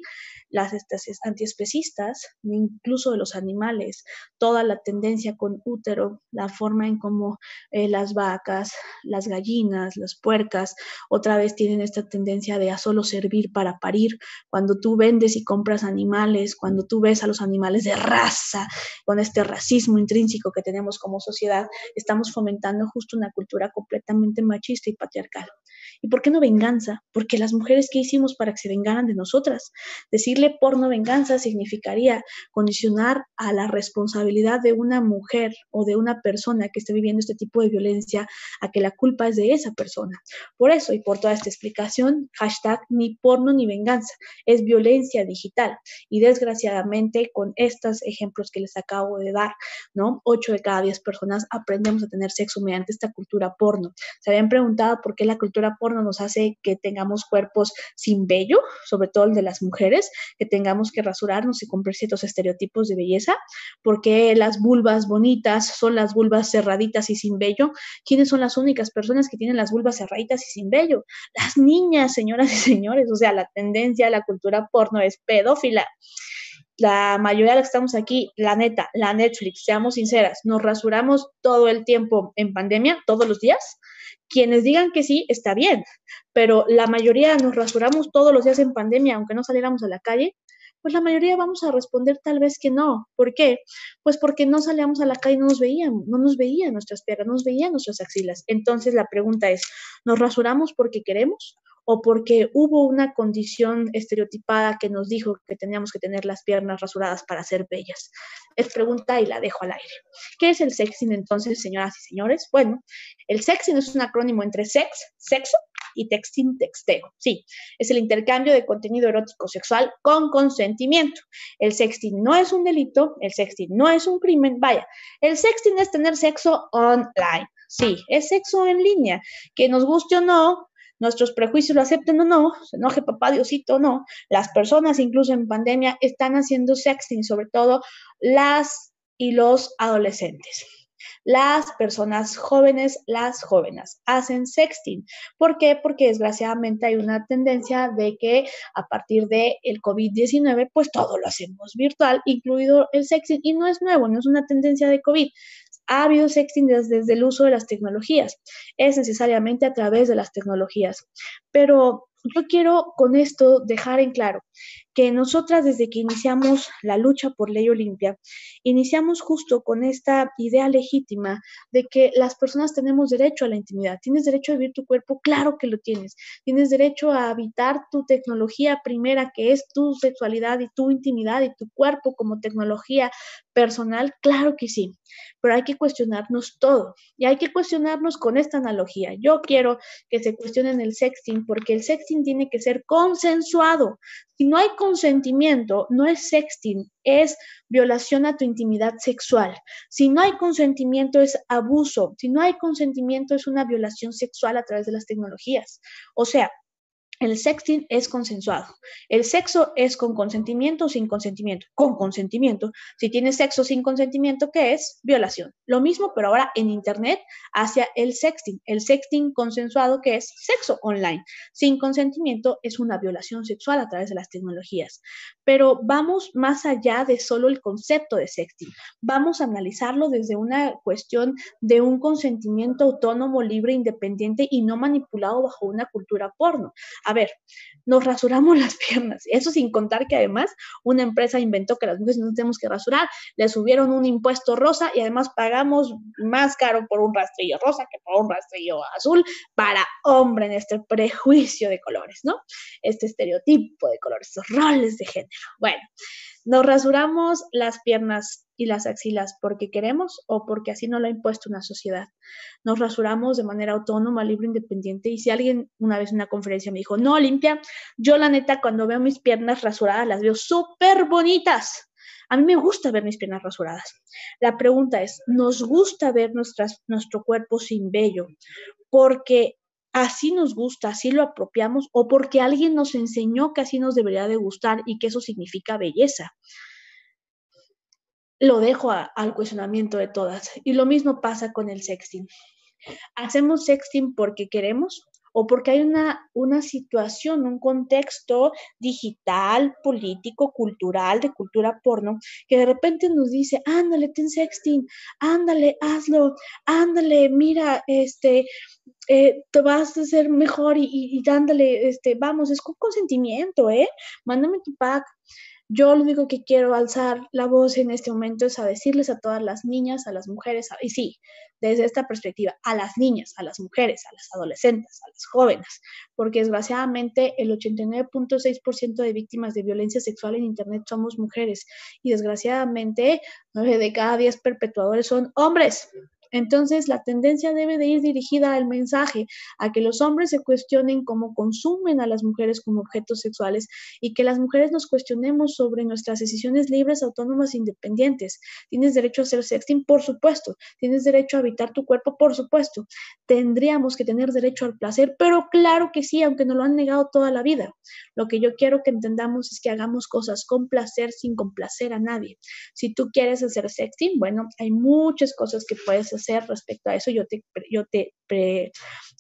las especies antiespecistas, incluso de los animales, toda la tendencia con útero, la forma en cómo eh, las vacas, las gallinas, las puercas, otra vez tienen esta tendencia de a solo servir para parir. Cuando tú vendes y compras animales, cuando tú ves a los animales de raza, con este racismo intrínseco que tenemos como sociedad, estamos fomentando justo una cultura completamente machista y patriarcal. ¿Y por qué no venganza? Porque las mujeres, ¿qué hicimos para que se vengaran de nosotras? Decirle porno venganza significaría condicionar a la responsabilidad de una mujer o de una persona que esté viviendo este tipo de violencia a que la culpa es de esa persona. Por eso y por toda esta explicación, hashtag ni porno ni venganza, es violencia digital. Y desgraciadamente con estos ejemplos que les acabo de dar, ¿no? Ocho de cada diez personas aprendemos a tener sexo mediante esta cultura porno. Se habían preguntado por qué la cultura porno nos hace que tengamos cuerpos sin vello, sobre todo el de las mujeres, que tengamos que rasurarnos y cumplir ciertos estereotipos de belleza, porque las vulvas bonitas son las vulvas cerraditas y sin vello. ¿Quiénes son las únicas personas que tienen las vulvas cerraditas y sin vello? Las niñas, señoras y señores, o sea, la tendencia la cultura porno es pedófila la mayoría de los que estamos aquí, la neta, la Netflix, seamos sinceras, nos rasuramos todo el tiempo en pandemia, todos los días. Quienes digan que sí, está bien, pero la mayoría nos rasuramos todos los días en pandemia, aunque no saliéramos a la calle, pues la mayoría vamos a responder tal vez que no. ¿Por qué? Pues porque no salíamos a la calle y no nos veían, no nos veían nuestras piernas, no nos veían nuestras axilas. Entonces la pregunta es, ¿nos rasuramos porque queremos o porque hubo una condición estereotipada que nos dijo que teníamos que tener las piernas rasuradas para ser bellas? Es pregunta y la dejo al aire. ¿Qué es el sexting entonces, señoras y señores? Bueno, el sexting es un acrónimo entre sex, sexo, y texting, texteo. Sí, es el intercambio de contenido erótico sexual con consentimiento. El sexting no es un delito, el sexting no es un crimen. Vaya, el sexting es tener sexo online. Sí, es sexo en línea. Que nos guste o no, nuestros prejuicios lo acepten o no, se enoje papá Diosito o no, las personas incluso en pandemia están haciendo sexting, sobre todo las y los adolescentes. Las personas jóvenes, las jóvenes, hacen sexting. ¿Por qué? Porque desgraciadamente hay una tendencia de que a partir del el COVID-19, pues todo lo hacemos virtual, incluido el sexting, y no es nuevo, no es una tendencia de COVID ha habido sexting desde, el uso de las tecnologías, es necesariamente a través de las tecnologías. Pero yo quiero con esto dejar en claro que nosotras desde que iniciamos la lucha por ley Olimpia, iniciamos justo con esta idea legítima de que las personas tenemos derecho a la intimidad. ¿Tienes derecho a vivir tu cuerpo? Claro que lo tienes. ¿Tienes derecho a habitar tu tecnología primera, que es tu sexualidad y tu intimidad y tu cuerpo como tecnología personal? Claro que sí. Pero hay que cuestionarnos todo y hay que cuestionarnos con esta analogía. Yo quiero que se cuestionen el sexting porque el sexting tiene que ser consensuado. Si no hay consentimiento, no es sexting, es violación a tu intimidad sexual. Si no hay consentimiento, es abuso. Si no hay consentimiento, es una violación sexual a través de las tecnologías. O sea, el sexting es consensuado. El sexo es con consentimiento o sin consentimiento. Con consentimiento. Si tienes sexo sin consentimiento, ¿qué es? Violación. Lo mismo, pero ahora en Internet hacia el sexting. El sexting consensuado, que es sexo online. Sin consentimiento es una violación sexual a través de las tecnologías. Pero vamos más allá de solo el concepto de sexting. Vamos a analizarlo desde una cuestión de un consentimiento autónomo, libre, independiente y no manipulado bajo una cultura porno a ver, nos rasuramos las piernas. Eso sin contar que además una empresa inventó que las mujeres no tenemos que rasurar, le subieron un impuesto rosa y además pagamos más caro por un rastrillo rosa que por un rastrillo azul para hombre en este prejuicio de colores, ¿no? Este estereotipo de colores, estos roles de género. Bueno, nos rasuramos las piernas y las axilas porque queremos o porque así nos lo ha impuesto una sociedad. Nos rasuramos de manera autónoma, libre, independiente. Y si alguien una vez en una conferencia me dijo, no, limpia, yo la neta cuando veo mis piernas rasuradas las veo súper bonitas. A mí me gusta ver mis piernas rasuradas. La pregunta es, ¿nos gusta ver nuestras, nuestro cuerpo sin vello? Porque así nos gusta, así lo apropiamos o porque alguien nos enseñó que así nos debería de gustar y que eso significa belleza. Lo dejo al cuestionamiento de todas. Y lo mismo pasa con el sexting. ¿Hacemos sexting porque queremos o porque hay una, una situación, un contexto digital, político, cultural, de cultura porno, que de repente nos dice, ándale, ten sexting, ándale, hazlo, ándale, mira, este, eh, te vas a hacer mejor y, dándole, este, vamos, es con consentimiento, ¿eh? Mándame tu pack, yo lo único que quiero alzar la voz en este momento es a decirles a todas las niñas, a las mujeres, y sí, desde esta perspectiva, a las niñas, a las mujeres, a las adolescentes, a las jóvenes, porque desgraciadamente el 89.6% de víctimas de violencia sexual en Internet somos mujeres y desgraciadamente 9 de cada 10 perpetuadores son hombres. Entonces, la tendencia debe de ir dirigida al mensaje, a que los hombres se cuestionen cómo consumen a las mujeres como objetos sexuales y que las mujeres nos cuestionemos sobre nuestras decisiones libres, autónomas e independientes. ¿Tienes derecho a hacer sexting? Por supuesto. ¿Tienes derecho a habitar tu cuerpo? Por supuesto. Tendríamos que tener derecho al placer, pero claro que sí, aunque nos lo han negado toda la vida. Lo que yo quiero que entendamos es que hagamos cosas con placer sin complacer a nadie. Si tú quieres hacer sexting, bueno, hay muchas cosas que puedes hacer hacer respecto a eso, yo te, yo te, te,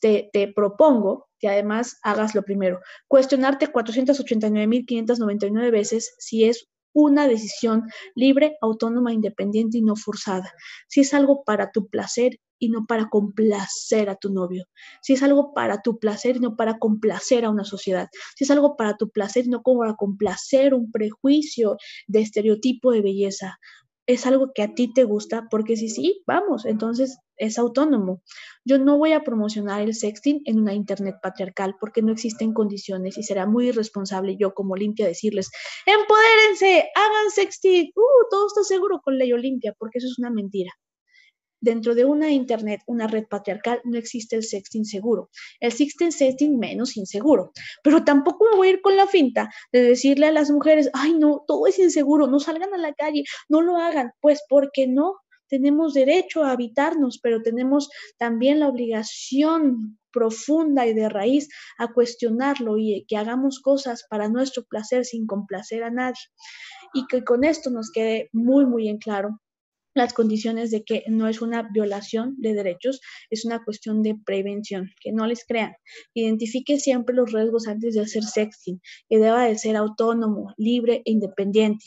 te propongo que además hagas lo primero, cuestionarte 489.599 veces si es una decisión libre, autónoma, independiente y no forzada. Si es algo para tu placer y no para complacer a tu novio. Si es algo para tu placer y no para complacer a una sociedad. Si es algo para tu placer y no para complacer un prejuicio de estereotipo de belleza es algo que a ti te gusta, porque si sí, vamos, entonces es autónomo. Yo no voy a promocionar el sexting en una internet patriarcal porque no existen condiciones y será muy irresponsable yo como limpia decirles, empodérense, hagan sexting, uh, todo está seguro con ley Olimpia, porque eso es una mentira. Dentro de una Internet, una red patriarcal, no existe el sexting seguro. El sexting menos inseguro. Pero tampoco me voy a ir con la finta de decirle a las mujeres, ay no, todo es inseguro, no salgan a la calle, no lo hagan. Pues porque no, tenemos derecho a habitarnos, pero tenemos también la obligación profunda y de raíz a cuestionarlo y que hagamos cosas para nuestro placer sin complacer a nadie. Y que con esto nos quede muy, muy en claro las condiciones de que no es una violación de derechos, es una cuestión de prevención, que no les crean. Identifique siempre los riesgos antes de hacer sexting, que deba de ser autónomo, libre e independiente.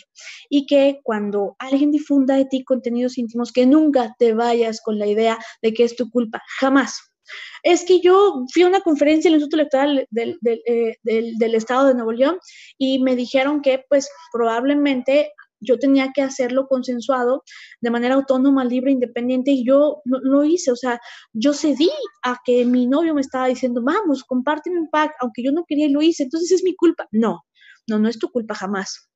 Y que cuando alguien difunda de ti contenidos íntimos, que nunca te vayas con la idea de que es tu culpa, jamás. Es que yo fui a una conferencia en el Instituto Electoral del, eh, del, del Estado de Nuevo León y me dijeron que pues probablemente yo tenía que hacerlo consensuado de manera autónoma, libre, independiente, y yo no, lo hice, o sea, yo cedí a que mi novio me estaba diciendo, vamos, compárteme un pack, aunque yo no quería y lo hice, entonces es mi culpa. No, no, no es tu culpa jamás.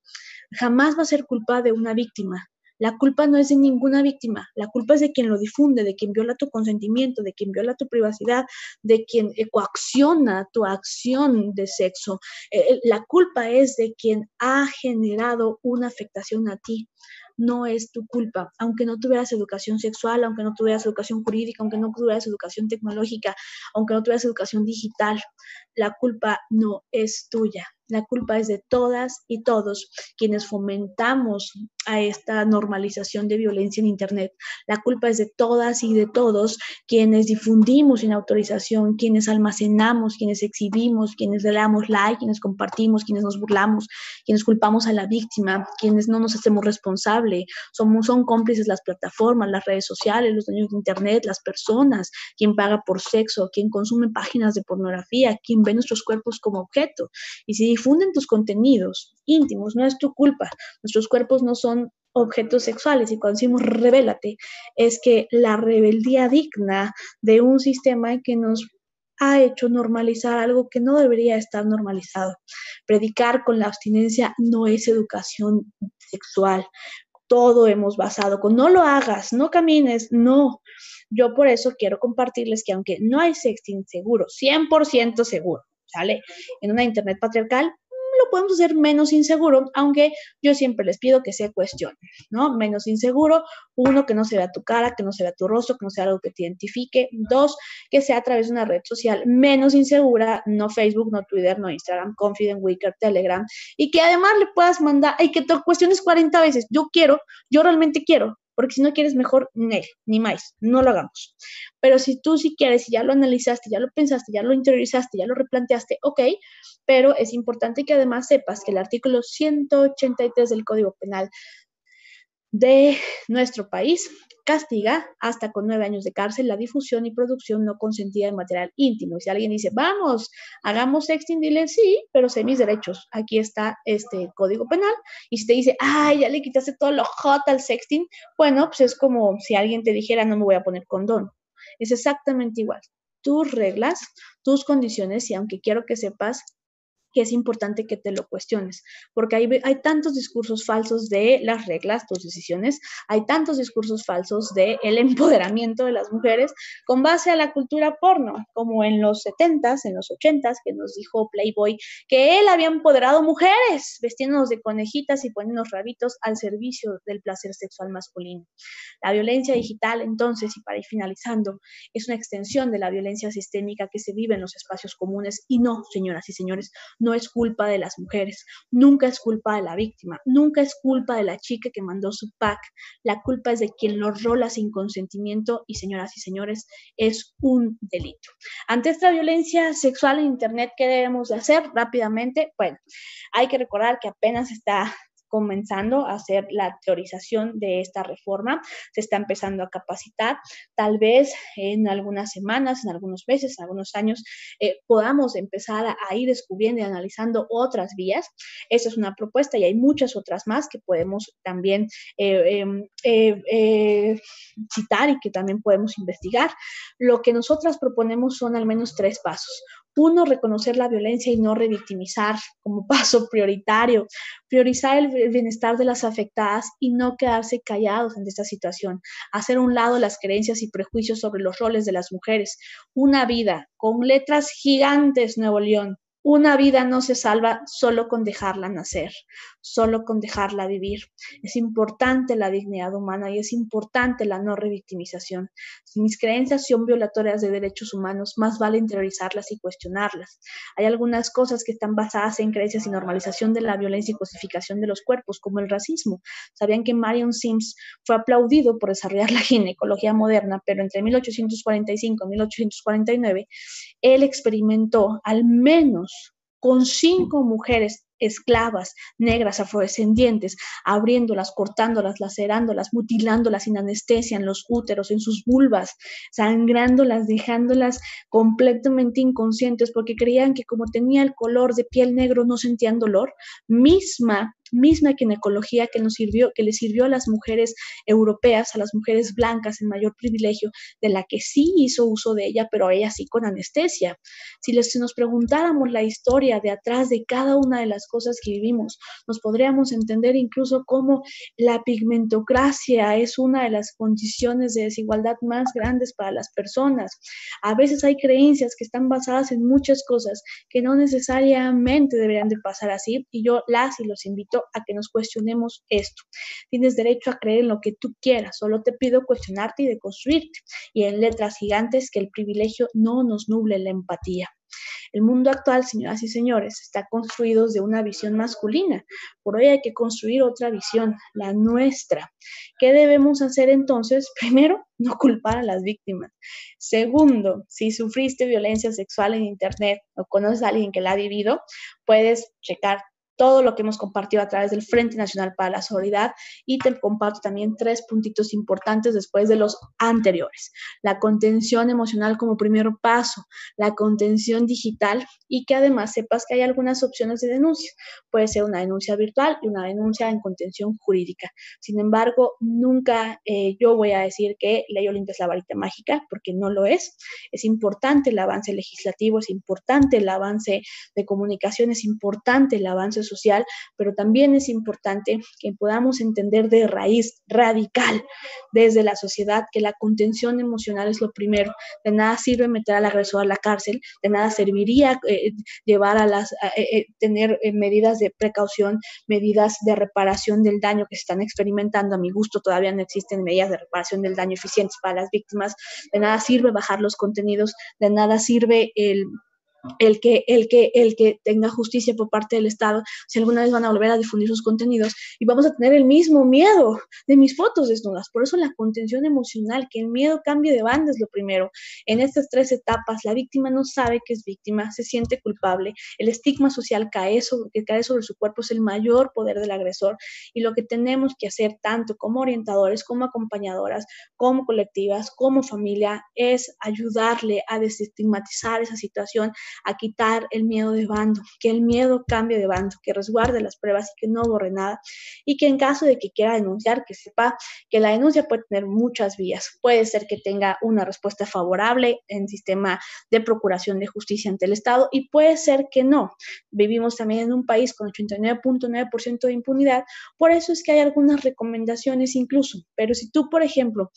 Jamás va a ser culpa de una víctima. La culpa no es de ninguna víctima, la culpa es de quien lo difunde, de quien viola tu consentimiento, de quien viola tu privacidad, de quien coacciona tu acción de sexo. Eh, eh, la culpa es de quien ha generado una afectación a ti no es tu culpa, aunque no tuvieras educación sexual, aunque no tuvieras educación jurídica, aunque no tuvieras educación tecnológica, aunque no tuvieras educación digital, la culpa no es tuya. La culpa es de todas y todos quienes fomentamos a esta normalización de violencia en Internet. La culpa es de todas y de todos quienes difundimos sin autorización, quienes almacenamos, quienes exhibimos, quienes le damos like, quienes compartimos, quienes nos burlamos, quienes culpamos a la víctima, quienes no nos hacemos responsable. Somos, son cómplices las plataformas, las redes sociales, los dueños de Internet, las personas, quien paga por sexo, quien consume páginas de pornografía, quien ve nuestros cuerpos como objeto. Y si difunden tus contenidos íntimos, no es tu culpa. Nuestros cuerpos no son objetos sexuales y cuando decimos revélate, es que la rebeldía digna de un sistema que nos ha hecho normalizar algo que no debería estar normalizado. Predicar con la abstinencia no es educación sexual. Todo hemos basado con no lo hagas, no camines, no. Yo por eso quiero compartirles que aunque no hay sexting seguro, 100% seguro, ¿sale? En una Internet patriarcal lo podemos hacer menos inseguro, aunque yo siempre les pido que se cuestionen, ¿no? Menos inseguro, uno, que no se vea tu cara, que no se vea tu rostro, que no sea algo que te identifique, dos, que sea a través de una red social menos insegura, no Facebook, no Twitter, no Instagram, Confident, Wicker, Telegram, y que además le puedas mandar, y que te cuestiones 40 veces, yo quiero, yo realmente quiero, porque si no quieres mejor, ni más, no lo hagamos. Pero si tú sí quieres, y ya lo analizaste, ya lo pensaste, ya lo interiorizaste, ya lo replanteaste, ok, pero es importante que además sepas que el artículo 183 del Código Penal de nuestro país castiga hasta con nueve años de cárcel la difusión y producción no consentida de material íntimo. Si alguien dice, vamos, hagamos sexting, dile sí, pero sé mis derechos. Aquí está este código penal. Y si te dice, ay, ya le quitaste todo lo hot al sexting, bueno, pues es como si alguien te dijera, no me voy a poner condón. Es exactamente igual. Tus reglas, tus condiciones, y aunque quiero que sepas que es importante que te lo cuestiones, porque hay, hay tantos discursos falsos de las reglas, tus decisiones, hay tantos discursos falsos de el empoderamiento de las mujeres con base a la cultura porno, como en los 70s, en los 80s, que nos dijo Playboy que él había empoderado mujeres vestiéndonos de conejitas y poniéndonos rabitos al servicio del placer sexual masculino. La violencia digital, entonces, y para ir finalizando, es una extensión de la violencia sistémica que se vive en los espacios comunes y no, señoras y señores, no es culpa de las mujeres, nunca es culpa de la víctima, nunca es culpa de la chica que mandó su pack, la culpa es de quien lo rola sin consentimiento y señoras y señores, es un delito. Ante esta violencia sexual en Internet, ¿qué debemos de hacer rápidamente? Bueno, hay que recordar que apenas está comenzando a hacer la teorización de esta reforma, se está empezando a capacitar, tal vez en algunas semanas, en algunos meses, en algunos años, eh, podamos empezar a, ir descubriendo y analizando otras vías. Esa es una propuesta y hay muchas otras más que podemos también eh, em, eh, citar y que también podemos investigar. Lo que nosotras proponemos son al menos tres pasos. Uno, reconocer la violencia y no revictimizar como paso prioritario. Priorizar el bienestar de las afectadas y no quedarse callados ante esta situación. Hacer a un lado las creencias y prejuicios sobre los roles de las mujeres. Una vida con letras gigantes, Nuevo León, una vida no se salva solo con dejarla nacer, solo con dejarla vivir. Es importante la dignidad humana y es importante la no revictimización. Si mis creencias son violatorias de derechos humanos, más vale interiorizarlas y cuestionarlas. Hay algunas cosas que están basadas en creencias y normalización de la violencia y cosificación de los cuerpos, como el racismo. Sabían que Marion Sims fue aplaudido por desarrollar la ginecología moderna, pero entre 1845 y 1849 él experimentó al menos con cinco mujeres esclavas negras afrodescendientes, abriéndolas, cortándolas, lacerándolas, mutilándolas sin anestesia en los úteros, en sus vulvas, sangrándolas, dejándolas completamente inconscientes porque creían que como tenía el color de piel negro no sentían dolor, misma misma ginecología que nos sirvió, que le sirvió a las mujeres europeas, a las mujeres blancas en mayor privilegio, de la que sí hizo uso de ella, pero ella sí con anestesia. Si, si nos preguntáramos la historia de atrás de cada una de las cosas que vivimos, nos podríamos entender incluso cómo la pigmentocracia es una de las condiciones de desigualdad más grandes para las personas. A veces hay creencias que están basadas en muchas cosas que no necesariamente deberían de pasar así y yo las y los invito a que nos cuestionemos esto. Tienes derecho a creer en lo que tú quieras, solo te pido cuestionarte y deconstruirte. Y en letras gigantes que el privilegio no nos nuble la empatía. El mundo actual, señoras y señores, está construido de una visión masculina. Por hoy hay que construir otra visión, la nuestra. ¿Qué debemos hacer entonces? Primero, no culpar a las víctimas. Segundo, si sufriste violencia sexual en Internet o conoces a alguien que la ha vivido, puedes checar todo lo que hemos compartido a través del Frente Nacional para la Solidaridad y te comparto también tres puntitos importantes después de los anteriores. La contención emocional como primer paso, la contención digital y que además sepas que hay algunas opciones de denuncia. Puede ser una denuncia virtual y una denuncia en contención jurídica. Sin embargo, nunca eh, yo voy a decir que Ley Olimpia es la varita mágica porque no lo es. Es importante el avance legislativo, es importante el avance de comunicación, es importante el avance social, pero también es importante que podamos entender de raíz radical desde la sociedad que la contención emocional es lo primero. De nada sirve meter al agresor a la cárcel, de nada serviría eh, llevar a las, eh, eh, tener medidas de precaución, medidas de reparación del daño que se están experimentando. A mi gusto todavía no existen medidas de reparación del daño eficientes para las víctimas. De nada sirve bajar los contenidos, de nada sirve el el que, el, que, el que tenga justicia por parte del Estado, si alguna vez van a volver a difundir sus contenidos y vamos a tener el mismo miedo de mis fotos desnudas. Por eso la contención emocional, que el miedo cambie de banda es lo primero. En estas tres etapas, la víctima no sabe que es víctima, se siente culpable, el estigma social cae sobre, que cae sobre su cuerpo es el mayor poder del agresor y lo que tenemos que hacer tanto como orientadores, como acompañadoras, como colectivas, como familia, es ayudarle a desestigmatizar esa situación a quitar el miedo de bando, que el miedo cambie de bando, que resguarde las pruebas y que no borre nada. Y que en caso de que quiera denunciar, que sepa que la denuncia puede tener muchas vías. Puede ser que tenga una respuesta favorable en sistema de procuración de justicia ante el Estado y puede ser que no. Vivimos también en un país con 89.9% de impunidad, por eso es que hay algunas recomendaciones incluso. Pero si tú, por ejemplo,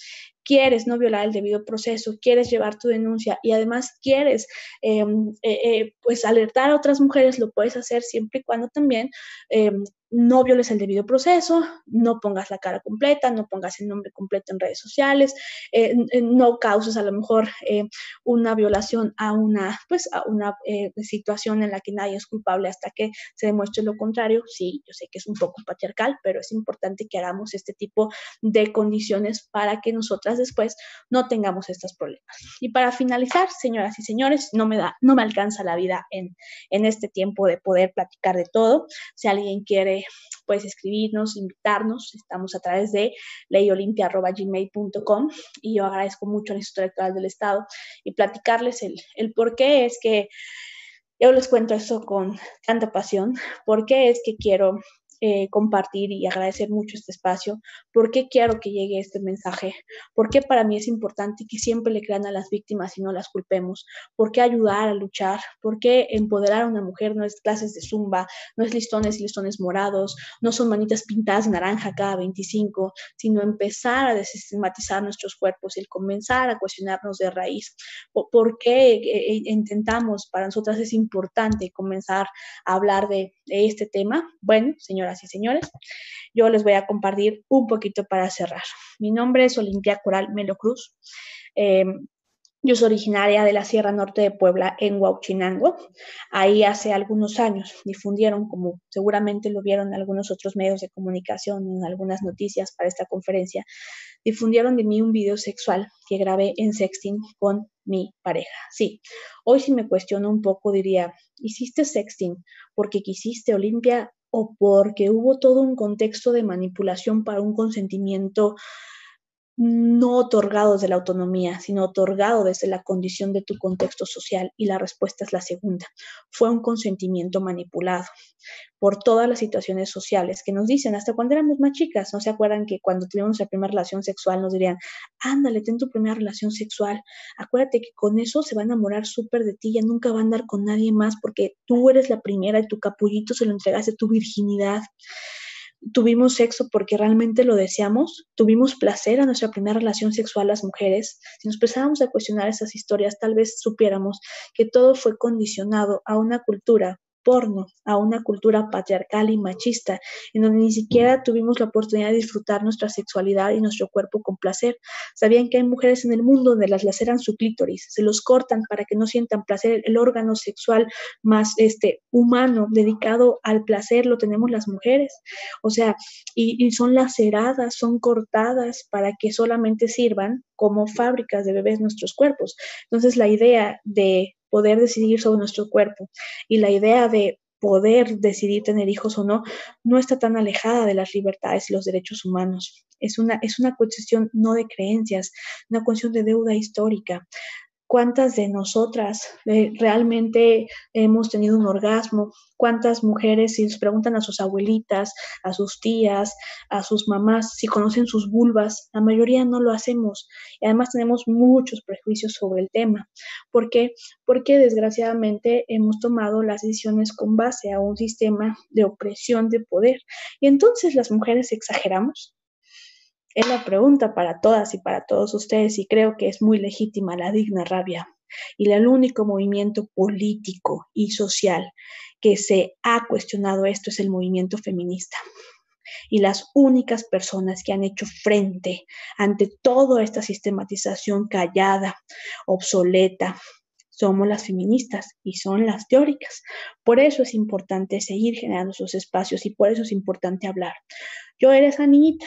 quieres no violar el debido proceso, quieres llevar tu denuncia y además quieres em, eh, eh, pues alertar a otras mujeres, lo puedes hacer siempre y cuando también em, no violes el debido proceso, no pongas la cara completa, no pongas el nombre completo en redes sociales, eh, no causes a lo mejor eh, una violación a una, pues, a una eh, situación en la que nadie es culpable hasta que se demuestre lo contrario. Sí, yo sé que es un poco patriarcal, pero es importante que hagamos este tipo de condiciones para que nosotras después no tengamos estos problemas. Y para finalizar, señoras y señores, no me da, no me alcanza la vida en, en este tiempo de poder platicar de todo. Si alguien quiere puedes escribirnos, invitarnos. Estamos a través de leyolimpia.gmail.com y yo agradezco mucho al Instituto Electoral del Estado y platicarles el, el por qué es que yo les cuento eso con tanta pasión, por qué es que quiero eh, compartir y agradecer mucho este espacio. ¿Por qué quiero que llegue este mensaje? ¿Por qué para mí es importante que siempre le crean a las víctimas y no las culpemos? ¿Por qué ayudar a luchar? ¿Por qué empoderar a una mujer no es clases de zumba, no es listones y listones morados, no son manitas pintadas de naranja cada 25, sino empezar a desestigmatizar nuestros cuerpos y el comenzar a cuestionarnos de raíz? ¿Por qué eh, eh, intentamos, para nosotras es importante comenzar a hablar de, de este tema? Bueno, señora y señores, yo les voy a compartir un poquito para cerrar. Mi nombre es Olimpia Coral Melo Cruz. Em, yo soy originaria de la Sierra Norte de Puebla, en Huauchinango. Ahí hace algunos años difundieron, como seguramente lo vieron algunos otros medios de comunicación, en algunas noticias para esta conferencia, difundieron de mí un video sexual que grabé en sexting con mi pareja. Sí, hoy si me cuestiono un poco diría, ¿hiciste sexting porque quisiste Olimpia o porque hubo todo un contexto de manipulación para un consentimiento no otorgado desde la autonomía, sino otorgado desde la condición de tu contexto social. Y la respuesta es la segunda. Fue un consentimiento manipulado por todas las situaciones sociales que nos dicen, hasta cuando éramos más chicas, ¿no se acuerdan que cuando tuvimos nuestra primera relación sexual nos dirían, ándale, ten tu primera relación sexual, acuérdate que con eso se va a enamorar súper de ti, ya nunca va a andar con nadie más porque tú eres la primera y tu capullito se lo entregaste tu virginidad tuvimos sexo porque realmente lo deseamos, tuvimos placer a nuestra primera relación sexual las mujeres, si nos empezáramos a cuestionar esas historias, tal vez supiéramos que todo fue condicionado a una cultura porno, a una cultura patriarcal y machista, en donde ni siquiera tuvimos la oportunidad de disfrutar nuestra sexualidad y nuestro cuerpo con placer. Sabían que hay mujeres en el mundo donde las laceran su clítoris, se los cortan para que no sientan placer. El órgano sexual más este, humano dedicado al placer lo tenemos las mujeres. O sea, y, y son laceradas, son cortadas para que solamente sirvan como fábricas de bebés nuestros cuerpos. Entonces, la idea de poder decidir sobre nuestro cuerpo. Y la idea de poder decidir tener hijos o no, no está tan alejada de las libertades y los derechos humanos. Es una, es una cuestión no de creencias, una cuestión de deuda histórica cuántas de nosotras eh, realmente hemos tenido un orgasmo, cuántas mujeres, si les preguntan a sus abuelitas, a sus tías, a sus mamás, si conocen sus vulvas, la mayoría no lo hacemos. Y además tenemos muchos prejuicios sobre el tema. ¿Por qué? Porque desgraciadamente hemos tomado las decisiones con base a un sistema de opresión de poder. Y entonces las mujeres exageramos, es la pregunta para todas y para todos ustedes y creo que es muy legítima la digna rabia. Y el único movimiento político y social que se ha cuestionado esto es el movimiento feminista. Y las únicas personas que han hecho frente ante toda esta sistematización callada, obsoleta, somos las feministas y son las teóricas. Por eso es importante seguir generando esos espacios y por eso es importante hablar. Yo era esa niñita,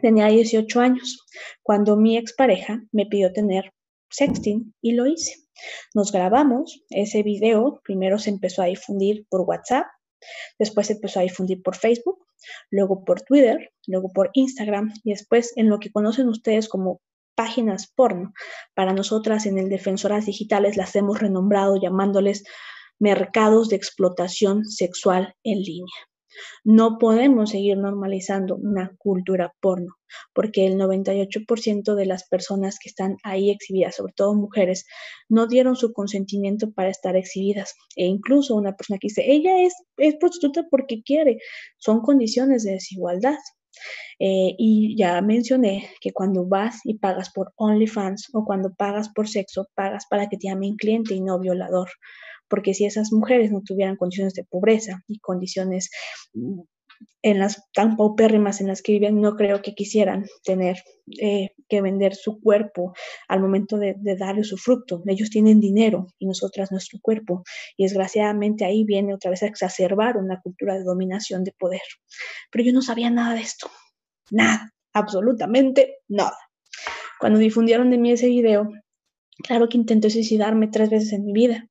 tenía 18 años, cuando mi expareja me pidió tener sexting y lo hice. Nos grabamos ese video, primero se empezó a difundir por WhatsApp, después se empezó a difundir por Facebook, luego por Twitter, luego por Instagram y después en lo que conocen ustedes como páginas porno. Para nosotras en el Defensoras Digitales las hemos renombrado llamándoles mercados de explotación sexual en línea. No podemos seguir normalizando una cultura porno, porque el 98% de las personas que están ahí exhibidas, sobre todo mujeres, no dieron su consentimiento para estar exhibidas. E incluso una persona que dice, ella es, es prostituta porque quiere, son condiciones de desigualdad. Eh, y ya mencioné que cuando vas y pagas por OnlyFans o cuando pagas por sexo, pagas para que te llamen cliente y no violador porque si esas mujeres no tuvieran condiciones de pobreza y condiciones mm, en las tan paupérrimas en las que viven, no creo que quisieran tener eh, que vender su cuerpo al momento de, de, darle su fruto. Ellos tienen dinero y nosotras nuestro cuerpo. Y desgraciadamente ahí viene otra vez a exacerbar una cultura de dominación de poder. Pero yo no sabía nada de esto. Nada, absolutamente nada. Cuando difundieron de mí ese video, claro que intenté suicidarme tres veces en mi vida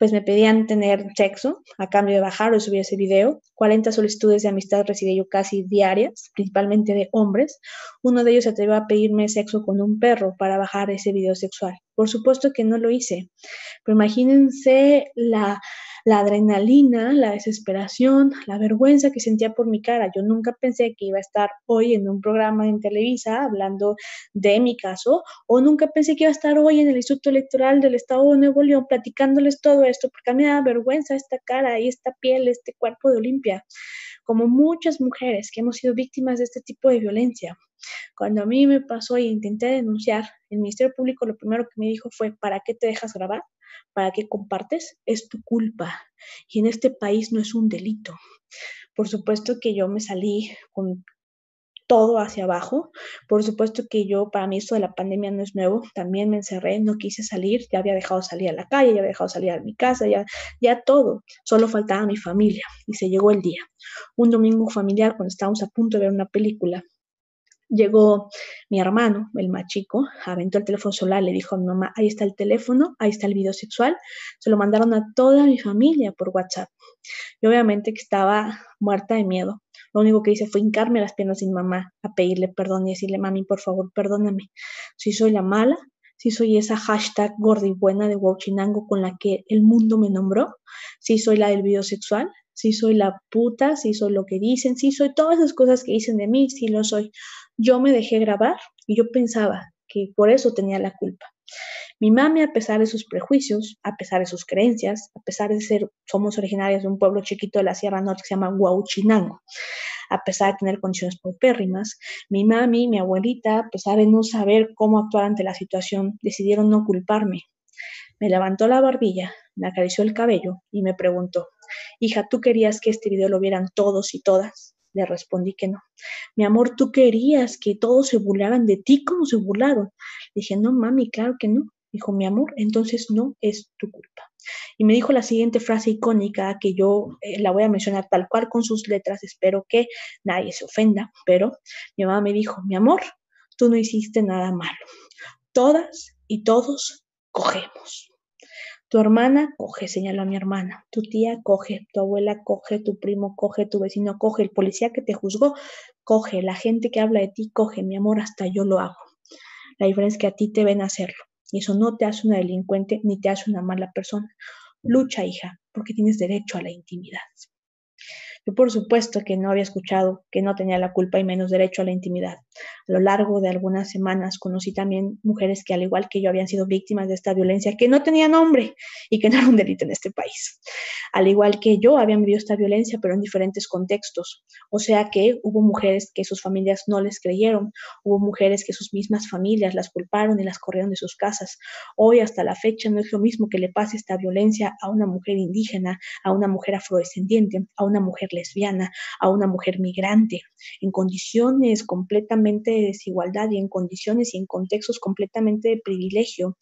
pues me pedían tener sexo a cambio de bajar o subir ese video. 40 solicitudes de amistad recibí yo casi diarias, principalmente de hombres. Uno de ellos se atrevió a pedirme sexo con un perro para bajar ese video sexual. Por supuesto que no lo hice, pero imagínense la la adrenalina, la desesperación, la vergüenza que sentía por mi cara. Yo nunca pensé que iba a estar hoy en un programa en Televisa hablando de mi caso, o nunca pensé que iba a estar hoy en el Instituto Electoral del Estado de Nuevo León platicándoles todo esto, porque a mí me da vergüenza esta cara y esta piel, este cuerpo de Olimpia, como muchas mujeres que hemos sido víctimas de este tipo de violencia. Cuando a mí me pasó y intenté denunciar, el Ministerio Público lo primero que me dijo fue, ¿para qué te dejas grabar? ¿Para qué compartes? Es tu culpa. Y en este país no es un delito. Por supuesto que yo me salí con todo hacia abajo. Por supuesto que yo, para mí esto de la pandemia no es nuevo, también me encerré, no quise salir, ya había dejado salir a la calle, ya había dejado salir a mi casa, ya, ya todo, solo faltaba mi familia y se llegó el día. Un domingo familiar cuando estábamos a punto de ver una película, Llegó mi hermano, el más chico, aventó el teléfono solar, le dijo a mi mamá, ahí está el teléfono, ahí está el video sexual. Se lo mandaron a toda mi familia por WhatsApp. Yo obviamente que estaba muerta de miedo. Lo único que hice fue hincarme las piernas mi mamá, a pedirle perdón y decirle, mami, por favor, perdóname. Si soy la mala, si soy esa hashtag gorda y buena de Wauchinango con la que el mundo me nombró, si soy la del video sexual, si soy la puta, si soy lo que dicen, si soy todas esas cosas que dicen de mí, si lo soy yo me dejé grabar y yo pensaba que por eso tenía la culpa. Mi mami, a pesar de sus prejuicios, a pesar de sus creencias, a pesar de ser, somos originarias de un pueblo chiquito de la Sierra Norte que se llama Huauchinango, a pesar de tener condiciones paupérrimas, mi mami, mi abuelita, a pesar de no saber cómo actuar ante la situación, decidieron no culparme. Me levantó la barbilla, me acarició el cabello y me preguntó, hija, ¿tú querías que este video lo vieran todos y todas? Le respondí que no. Mi amor, tú querías que todos se burlaran de ti como se burlaron. dije, no, mami, claro que no. Dijo, mi amor, entonces no es tu culpa. Y me dijo la siguiente frase icónica que yo eh, la voy a mencionar tal cual con sus letras, espero que nadie se ofenda, pero mi mamá me dijo, mi amor, tú no hiciste nada malo. Todas y todos cogemos. Tu hermana coge, señaló a mi hermana. Tu tía coge, tu abuela coge, tu primo coge, tu vecino coge, el policía que te juzgó coge, la gente que habla de ti coge, mi amor, hasta yo lo hago. La diferencia es que a ti te ven hacerlo. Y eso no te hace una delincuente ni te hace una mala persona. Lucha, hija, porque tienes derecho a la intimidad. Yo por supuesto que no había escuchado que no tenía la culpa y menos derecho a la intimidad. A lo largo de algunas semanas conocí también mujeres que al igual que yo habían sido víctimas de esta violencia que no tenía nombre y que no era un delito en este país. Al igual que yo habían vivido esta violencia pero en diferentes contextos. O sea que hubo mujeres que sus familias no les creyeron, hubo mujeres que sus mismas familias las culparon y las corrieron de sus casas. Hoy hasta la fecha no es lo mismo que le pase esta violencia a una mujer indígena, a una mujer afrodescendiente, a una mujer lesbiana, a una mujer migrante, en condiciones completamente de desigualdad y en condiciones y en contextos completamente de privilegio.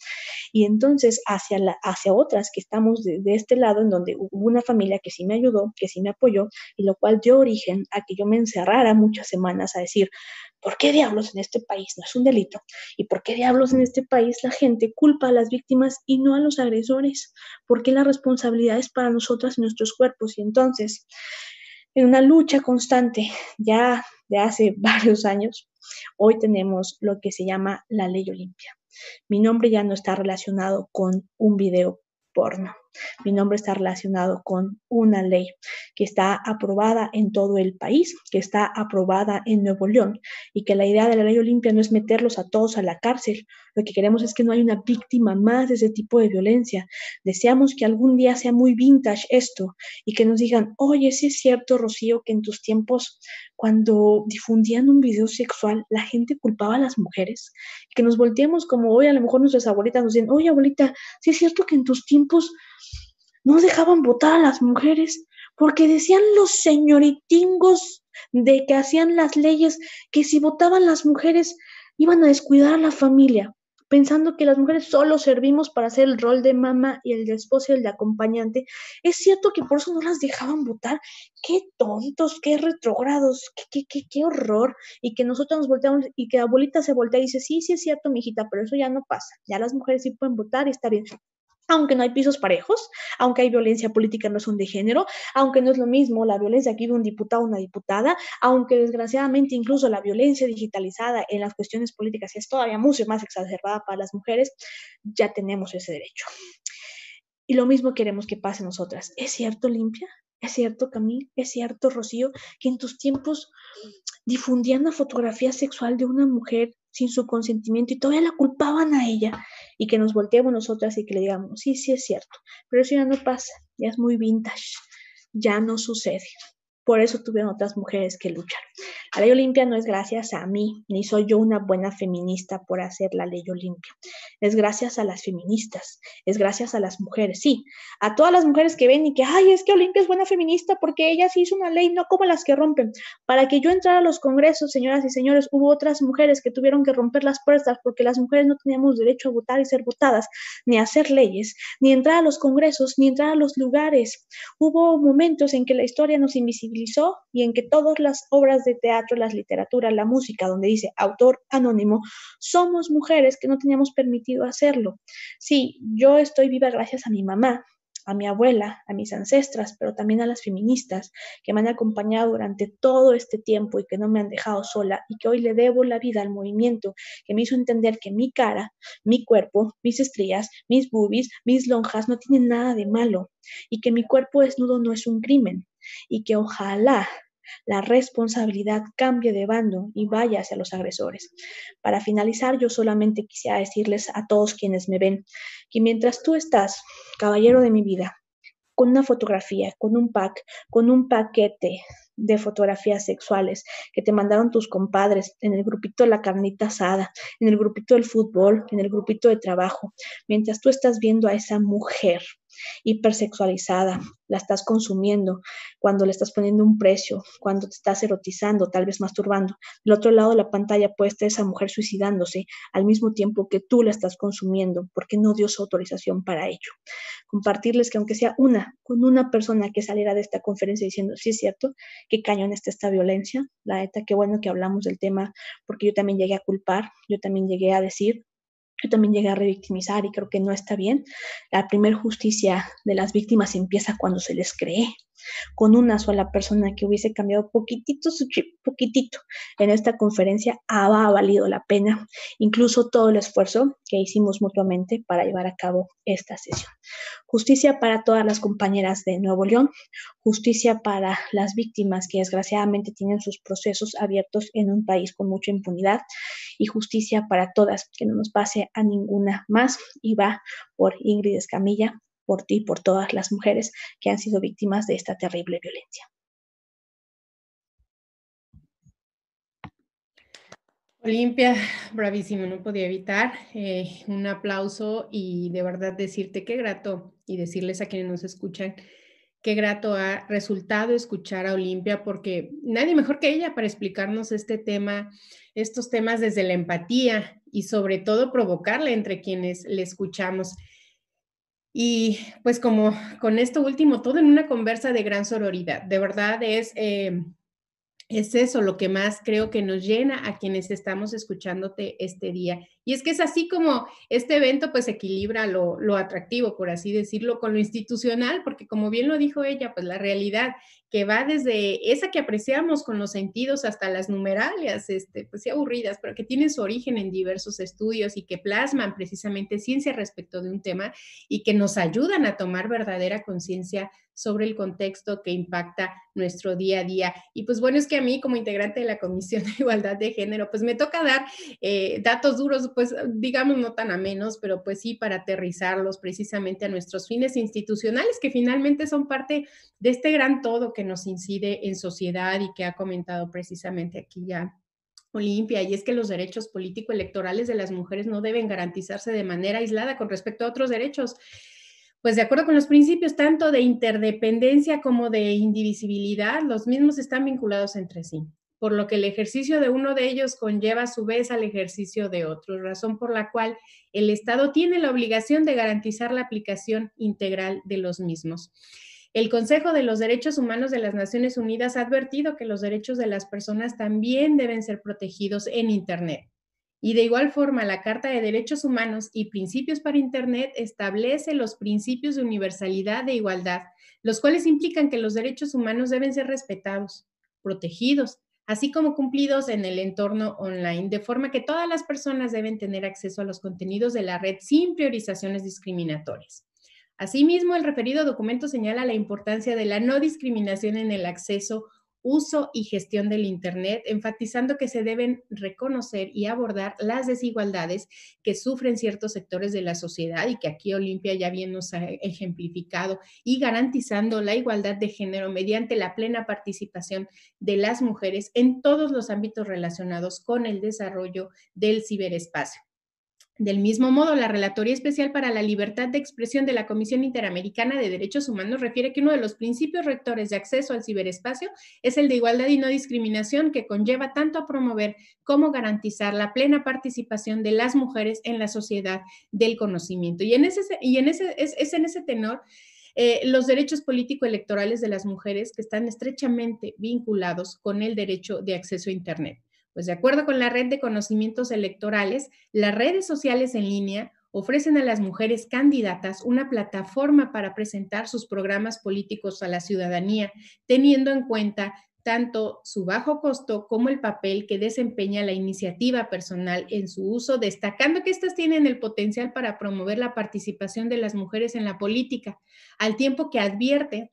Y entonces hacia, hacia otras que estamos de, de este lado, en donde hubo una familia que sí me ayudó, que sí me apoyó, y lo cual dio origen a que yo me encerrara muchas semanas a decir, ¿Por qué diablos en este país no es un delito? ¿Y por qué diablos en este país la gente culpa a las víctimas y no a los agresores? ¿Por qué la responsabilidad es para nosotras y nuestros cuerpos? Y entonces, en una lucha constante ya de hace varios años, hoy tenemos lo que se llama la ley Olimpia. Mi nombre ya no está relacionado con un video porno. Mi nombre está relacionado con una ley que está aprobada en todo el país, que está aprobada en Nuevo León y que la idea de la ley Olimpia no es meterlos a todos a la cárcel. Lo que queremos es que no haya una víctima más de ese tipo de violencia. Deseamos que algún día sea muy vintage esto y que nos digan, oye, sí es cierto, Rocío, que en tus tiempos, cuando difundían un video sexual, la gente culpaba a las mujeres. Que nos volteemos como hoy, a lo mejor nuestras abuelitas nos dicen, oye, abuelita, sí es cierto que en tus tiempos no dejaban votar a las mujeres porque decían los señoritingos de que hacían las leyes que si votaban las mujeres iban a descuidar a la familia, pensando que las mujeres solo servimos para hacer el rol de mamá y el de esposa y el de acompañante. Es cierto que por eso no las dejaban votar. Qué tontos, qué retrógrados, qué, qué, qué, qué horror. Y que nosotros nos volteamos y que la abuelita se voltea y dice, sí, sí es cierto, mijita, pero eso ya no pasa. Ya las mujeres sí pueden votar y está bien aunque no hay pisos parejos, aunque hay violencia política no son de género, aunque no es lo mismo la violencia aquí de un diputado o una diputada, aunque desgraciadamente incluso la violencia digitalizada en las cuestiones políticas es todavía mucho más exacerbada para las mujeres, ya tenemos ese derecho. Y lo mismo queremos que pase nosotras. ¿Es cierto, Limpia? ¿Es cierto, Camille? ¿Es cierto, Rocío, que en tus tiempos difundían la fotografía sexual de una mujer sin su consentimiento y todavía la culpaban a ella y que nos volteemos nosotras y que le digamos, sí, sí es cierto, pero eso ya no pasa, ya es muy vintage, ya no sucede. Por eso tuvieron otras mujeres que luchar. La ley Olimpia no es gracias a mí, ni soy yo una buena feminista por hacer la ley Olimpia. Es gracias a las feministas, es gracias a las mujeres, sí, a todas las mujeres que ven y que, ay, es que Olimpia es buena feminista porque ella sí hizo una ley, no como las que rompen. Para que yo entrara a los congresos, señoras y señores, hubo otras mujeres que tuvieron que romper las puertas porque las mujeres no teníamos derecho a votar y ser votadas, ni a hacer leyes, ni entrar a los congresos, ni entrar a los lugares. Hubo momentos en que la historia nos invisibilizó y en que todas las obras de teatro, las literaturas, la música, donde dice autor anónimo, somos mujeres que no teníamos permitido hacerlo. Sí, yo estoy viva gracias a mi mamá, a mi abuela, a mis ancestras, pero también a las feministas que me han acompañado durante todo este tiempo y que no me han dejado sola y que hoy le debo la vida al movimiento que me hizo entender que mi cara, mi cuerpo, mis estrías, mis boobies, mis lonjas no tienen nada de malo y que mi cuerpo desnudo no es un crimen y que ojalá la responsabilidad cambie de bando y vaya hacia los agresores. Para finalizar, yo solamente quisiera decirles a todos quienes me ven que mientras tú estás, caballero de mi vida, con una fotografía, con un pack, con un paquete de fotografías sexuales que te mandaron tus compadres en el grupito de la carnita asada, en el grupito del fútbol, en el grupito de trabajo, mientras tú estás viendo a esa mujer hipersexualizada, la estás consumiendo, cuando le estás poniendo un precio, cuando te estás erotizando, tal vez masturbando. Del otro lado de la pantalla puede estar esa mujer suicidándose al mismo tiempo que tú la estás consumiendo, porque no dio su autorización para ello. Compartirles que aunque sea una, con una persona que saliera de esta conferencia diciendo, sí es cierto, qué cañón está esta violencia, la neta, qué bueno que hablamos del tema, porque yo también llegué a culpar, yo también llegué a decir, yo también llegué a revictimizar y creo que no está bien. La primer justicia de las víctimas empieza cuando se les cree con una sola persona que hubiese cambiado poquitito su chip, poquitito, en esta conferencia ha valido la pena, incluso todo el esfuerzo que hicimos mutuamente para llevar a cabo esta sesión. Justicia para todas las compañeras de Nuevo León, justicia para las víctimas que desgraciadamente tienen sus procesos abiertos en un país con mucha impunidad. Y justicia para todas, que no nos pase a ninguna más. Y va por Ingrid Escamilla, por ti y por todas las mujeres que han sido víctimas de esta terrible violencia.
Olimpia, bravísimo, no podía evitar eh, un aplauso y de verdad decirte qué grato y decirles a quienes nos escuchan qué grato ha resultado escuchar a Olimpia, porque nadie mejor que ella para explicarnos este tema, estos temas desde la empatía y sobre todo provocarle entre quienes le escuchamos. Y pues como con esto último, todo en una conversa de gran sororidad. De verdad es eh, es eso lo que más creo que nos llena a quienes estamos escuchándote este día. Y es que es así como este evento pues equilibra lo, lo, atractivo, por así decirlo, con lo institucional, porque como bien lo dijo ella, pues la realidad que va desde esa que apreciamos con los sentidos hasta las numeralias, este, pues sí aburridas, pero que tienen su origen en diversos estudios y que plasman precisamente ciencia respecto de un tema y que nos ayudan a tomar verdadera conciencia sobre el contexto que impacta nuestro día a día. Y pues bueno, es que a mí como integrante de la Comisión de Igualdad de Género, pues me toca dar eh, datos duros, pues digamos no tan a menos, pero pues sí para aterrizarlos precisamente a nuestros fines institucionales que finalmente son parte de este gran todo que nos incide en sociedad y que ha comentado precisamente aquí ya Olimpia, y es que los derechos político-electorales de las mujeres no deben garantizarse de manera aislada con respecto a otros derechos. Pues de acuerdo con los principios tanto de interdependencia como de indivisibilidad, los mismos están vinculados entre sí, por lo que el ejercicio de uno de ellos conlleva a su vez al ejercicio de otro, razón por la cual el Estado tiene la obligación de garantizar la aplicación integral de los mismos. El Consejo de los Derechos Humanos de las Naciones Unidas ha advertido que los derechos de las personas también deben ser protegidos en Internet. Y de igual forma, la Carta de Derechos Humanos y Principios para Internet establece los principios de universalidad de igualdad, los cuales implican que los derechos humanos deben ser respetados, protegidos, así como cumplidos en el entorno online, de forma que todas las personas deben tener acceso a los contenidos de la red sin priorizaciones discriminatorias. Asimismo, el referido documento señala la importancia de la no discriminación en el acceso uso y gestión del Internet, enfatizando que se deben reconocer y abordar las desigualdades que sufren ciertos sectores de la sociedad y que aquí Olimpia ya bien nos ha ejemplificado y garantizando la igualdad de género mediante la plena participación de las mujeres en todos los ámbitos relacionados con el desarrollo del ciberespacio. Del mismo modo, la Relatoría Especial para la Libertad de Expresión de la Comisión Interamericana de Derechos Humanos refiere que uno de los principios rectores de acceso al ciberespacio es el de igualdad y no discriminación, que conlleva tanto a promover como garantizar la plena participación de las mujeres en la sociedad del conocimiento. Y en ese, y en ese, es, en ese tenor eh, los derechos político-electorales de las mujeres que están estrechamente vinculados con el derecho de acceso a Internet. Pues de acuerdo con la red de conocimientos electorales, las redes sociales en línea ofrecen a las mujeres candidatas una plataforma para presentar sus programas políticos a la ciudadanía, teniendo en cuenta tanto su bajo costo como el papel que desempeña la iniciativa personal en su uso, destacando que éstas tienen el potencial para promover la participación de las mujeres en la política, al tiempo que advierte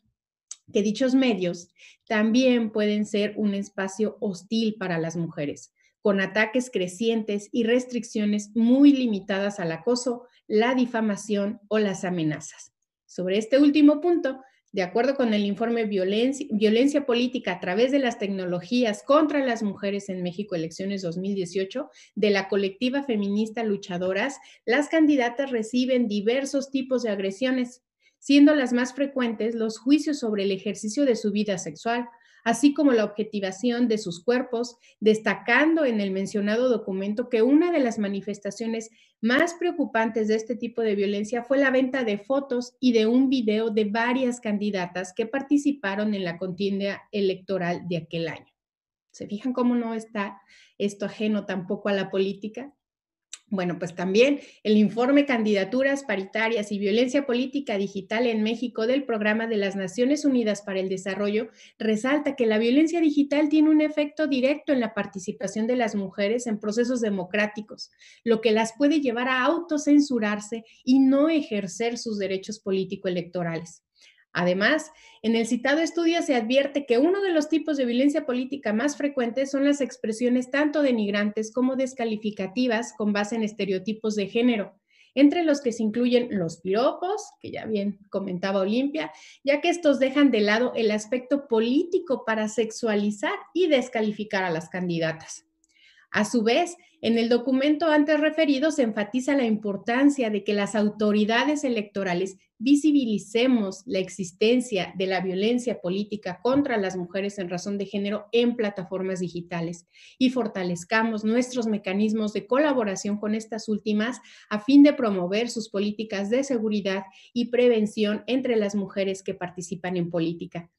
que dichos medios también pueden ser un espacio hostil para las mujeres, con ataques crecientes y restricciones muy limitadas al acoso, la difamación o las amenazas. Sobre este último punto, de acuerdo con el informe Violencia, Política a través de las tecnologías contra las mujeres en México Elecciones 2018 de la colectiva feminista Luchadoras, las candidatas reciben diversos tipos de agresiones, siendo las más frecuentes los juicios sobre el ejercicio de su vida sexual, así como la objetivación de sus cuerpos, destacando en el mencionado documento que una de las manifestaciones más preocupantes de este tipo de violencia fue la venta de fotos y de un video de varias candidatas que participaron en la contienda electoral de aquel año. ¿Se fijan cómo no está esto ajeno tampoco a la política? Bueno, pues también el informe Candidaturas Paritarias y Violencia Política Digital en México del Programa de las Naciones Unidas para el Desarrollo resalta que la violencia digital tiene un efecto directo en la participación de las mujeres en procesos democráticos, lo que las puede llevar a autocensurarse y no ejercer sus derechos político-electorales. Además, en el citado estudio se advierte que uno de los tipos de violencia política más frecuentes son las expresiones tanto denigrantes como descalificativas con base en estereotipos de género, entre los que se incluyen los piropos, que ya bien comentaba Olimpia, ya que estos dejan de lado el aspecto político para sexualizar y descalificar a las candidatas. A su vez, en el documento antes referido se enfatiza la importancia de que las autoridades electorales visibilicemos la existencia de la violencia política contra las mujeres en razón de género en plataformas digitales y fortalezcamos nuestros mecanismos de colaboración con estas últimas a fin de promover sus políticas de seguridad y prevención entre las mujeres que participan en política.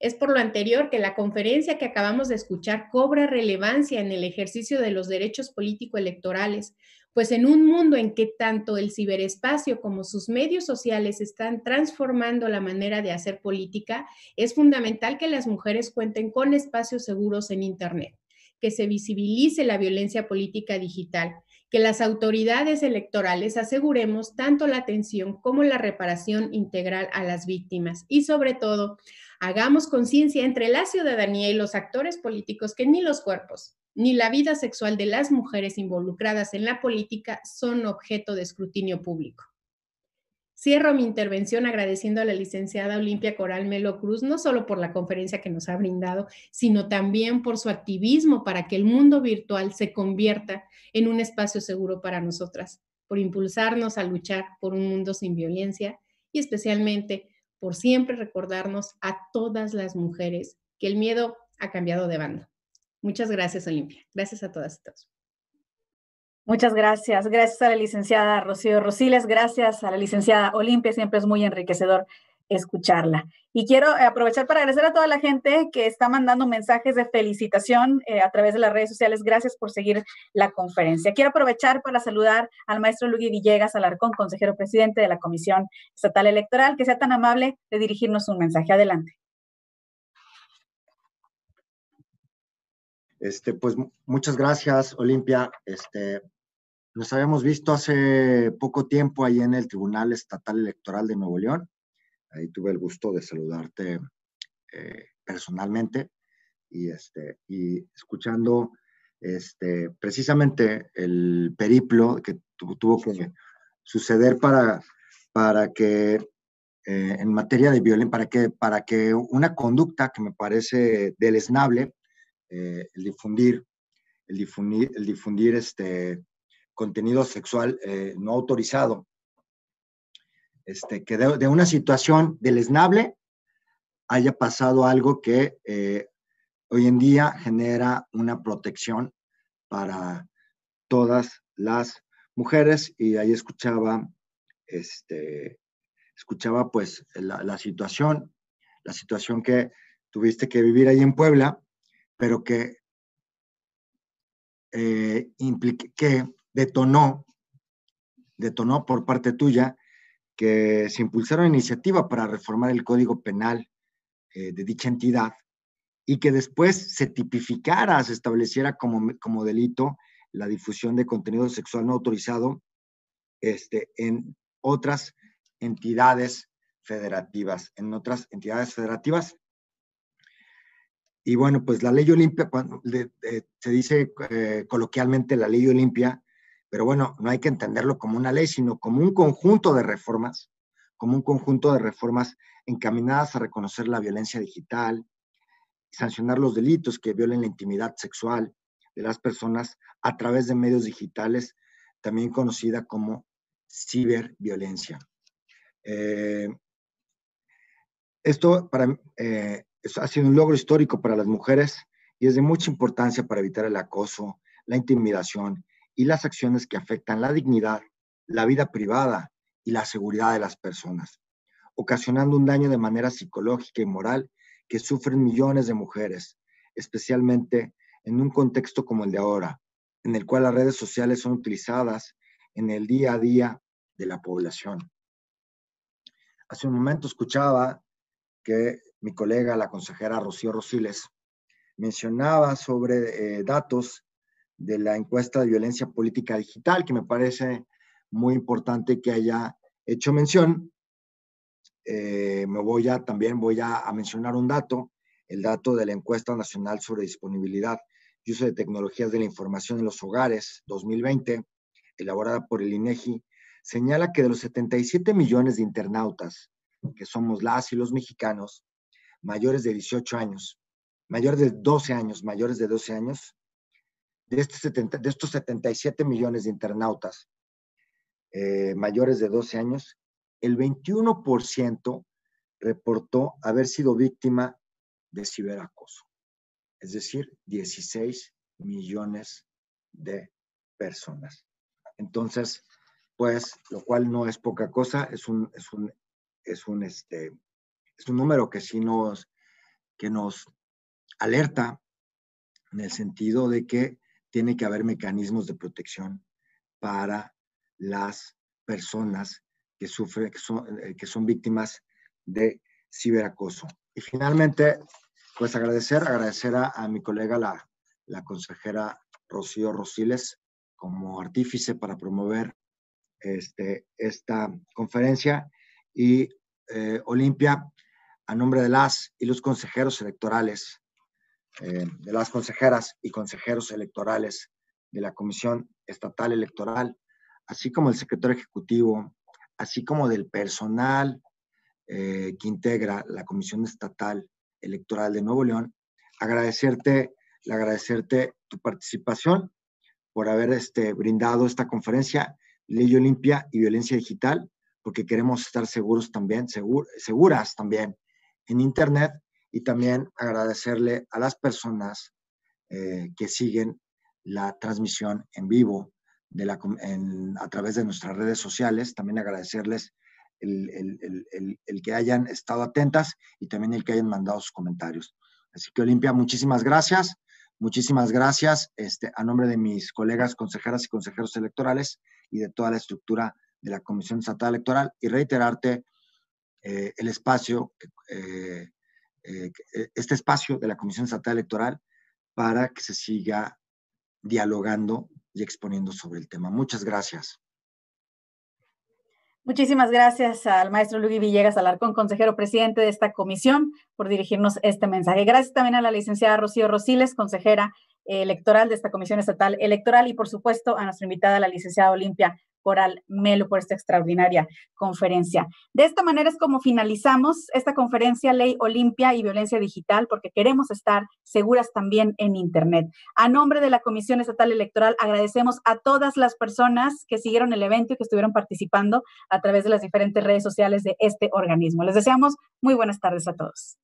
Es por lo anterior que la conferencia que acabamos de escuchar cobra relevancia en el ejercicio de los derechos político-electorales, pues en un mundo en que tanto el ciberespacio como sus medios sociales están transformando la manera de hacer política, es fundamental que las mujeres cuenten con espacios seguros en Internet, que se visibilice la violencia política digital, que las autoridades electorales aseguremos tanto la atención como la reparación integral a las víctimas y sobre todo Hagamos conciencia entre la ciudadanía y los actores políticos que ni los cuerpos ni la vida sexual de las mujeres involucradas en la política son objeto de escrutinio público. Cierro mi intervención agradeciendo a la licenciada Olimpia Coral Melo Cruz, no solo por la conferencia que nos ha brindado, sino también por su activismo para que el mundo virtual se convierta en un espacio seguro para nosotras, por impulsarnos a luchar por un mundo sin violencia y especialmente por siempre recordarnos a todas las mujeres que el miedo ha cambiado de bando. Muchas gracias, Olimpia. Gracias a todas y todos.
Muchas gracias. Gracias a la licenciada Rocío Rosiles, gracias a la licenciada Olimpia. Siempre es muy enriquecedor escucharla. Y quiero eh, aprovechar para agradecer a toda la gente que está mandando mensajes de felicitación eh, a través de las redes sociales. Gracias por seguir la conferencia. Quiero aprovechar para saludar al maestro Luis Villegas Alarcón, consejero presidente de la Comisión Estatal Electoral, que sea tan amable de dirigirnos un mensaje. Adelante.
Este, pues muchas gracias, Olimpia. Este, nos habíamos visto hace poco tiempo ahí en el Tribunal Estatal Electoral de Nuevo León Ahí tuve el gusto de saludarte eh, personalmente y, este, y escuchando este, precisamente el periplo que tuvo que suceder para, para que eh, en materia de violencia, para que, para que una conducta que me parece deleznable, eh, el difundir, el difundir, el difundir este contenido sexual no autorizado este, que de, una situación deleznable haya pasado algo que eh, hoy en día genera una protección para todas las mujeres. Y ahí escuchaba, este, escuchaba pues la, situación, la situación que tuviste que vivir ahí en Puebla, pero que, eh, que detonó, detonó por parte tuya que se impulsara iniciativa para reformar el Código Penal eh, de dicha entidad y que después se tipificara, se estableciera como, como delito la difusión de contenido sexual no autorizado este, en otras entidades federativas, en otras entidades federativas. Y bueno, pues la ley Olimpia, cuando, se dice eh, coloquialmente la ley Olimpia, pero bueno, no hay que entenderlo como una ley, sino como un conjunto de reformas, como un conjunto de reformas encaminadas a reconocer la violencia digital, sancionar los delitos que violen la intimidad sexual de las personas a través de medios digitales, también conocida como ciberviolencia. Eh, esto para, eh, ha sido un logro histórico para las mujeres y es de mucha importancia para evitar el acoso, la intimidación y las acciones que afectan la dignidad, la vida privada y la seguridad de las personas, ocasionando un daño de manera psicológica y moral que sufren millones de mujeres, especialmente en un contexto como el de ahora, en el cual las redes sociales son utilizadas en el día a día de la población. Hace un momento escuchaba que mi colega, la consejera Rocío Rosiles, mencionaba sobre eh, datos de la encuesta de violencia política digital, que me parece muy importante que haya hecho mención. Eh, me voy a, también voy a, mencionar un dato, el dato de la encuesta nacional sobre disponibilidad y uso de tecnologías de la información en los hogares 2020, elaborada por el INEGI, señala que de los 77 millones de internautas que somos las y los mexicanos, mayores de 18 años, mayores de 12 años, mayores de 12 años, de, este de estos 77 millones de internautas eh, mayores de 12 años, el 21% reportó haber sido víctima de ciberacoso, es decir, 16 millones de personas. Entonces, pues, lo cual no es poca cosa, es un, es un, es un, este, es un número que sí nos, que nos alerta en el sentido de que tiene que haber mecanismos de protección para las personas que sufren, que son, eh, víctimas de ciberacoso. Y finalmente, pues agradecer, agradecer a, mi colega, la, la, consejera Rocío Rosiles, como artífice para promover este, esta conferencia. Y eh, Olimpia, a nombre de las y los consejeros electorales, eh, de las consejeras y consejeros electorales de la Comisión Estatal Electoral, así como el secretario ejecutivo, así como del personal eh, que integra la Comisión Estatal Electoral de Nuevo León, agradecerte, agradecerte tu participación por haber este, brindado esta conferencia, Ley Olimpia y Violencia Digital, porque queremos estar seguros también, seguras también en Internet y también agradecerle a las personas eh, que siguen la transmisión en vivo de la, a través de nuestras redes sociales. También agradecerles el, que hayan estado atentas y también el que hayan mandado sus comentarios. Así que Olimpia, muchísimas gracias. Muchísimas gracias este, a nombre de mis colegas consejeras y consejeros electorales y de toda la estructura de la Comisión Estatal Electoral y reiterarte eh, el espacio, eh, eh, este espacio de la Comisión Estatal Electoral para que se siga dialogando y exponiendo sobre el tema. Muchas gracias.
Muchísimas gracias al maestro Luis Villegas Alarcón, consejero presidente de esta comisión, por dirigirnos este mensaje. Gracias también a la licenciada Rocío Rosiles, consejera electoral de esta comisión estatal electoral, y por supuesto a nuestra invitada, la licenciada Olimpia Melo por esta extraordinaria conferencia. De esta manera es como finalizamos esta conferencia Ley Olimpia y Violencia Digital porque queremos estar seguras también en Internet. A nombre de la Comisión Estatal Electoral agradecemos a todas las personas que siguieron el evento y que estuvieron participando a través de las diferentes redes sociales de este organismo. Les deseamos muy buenas tardes a todos.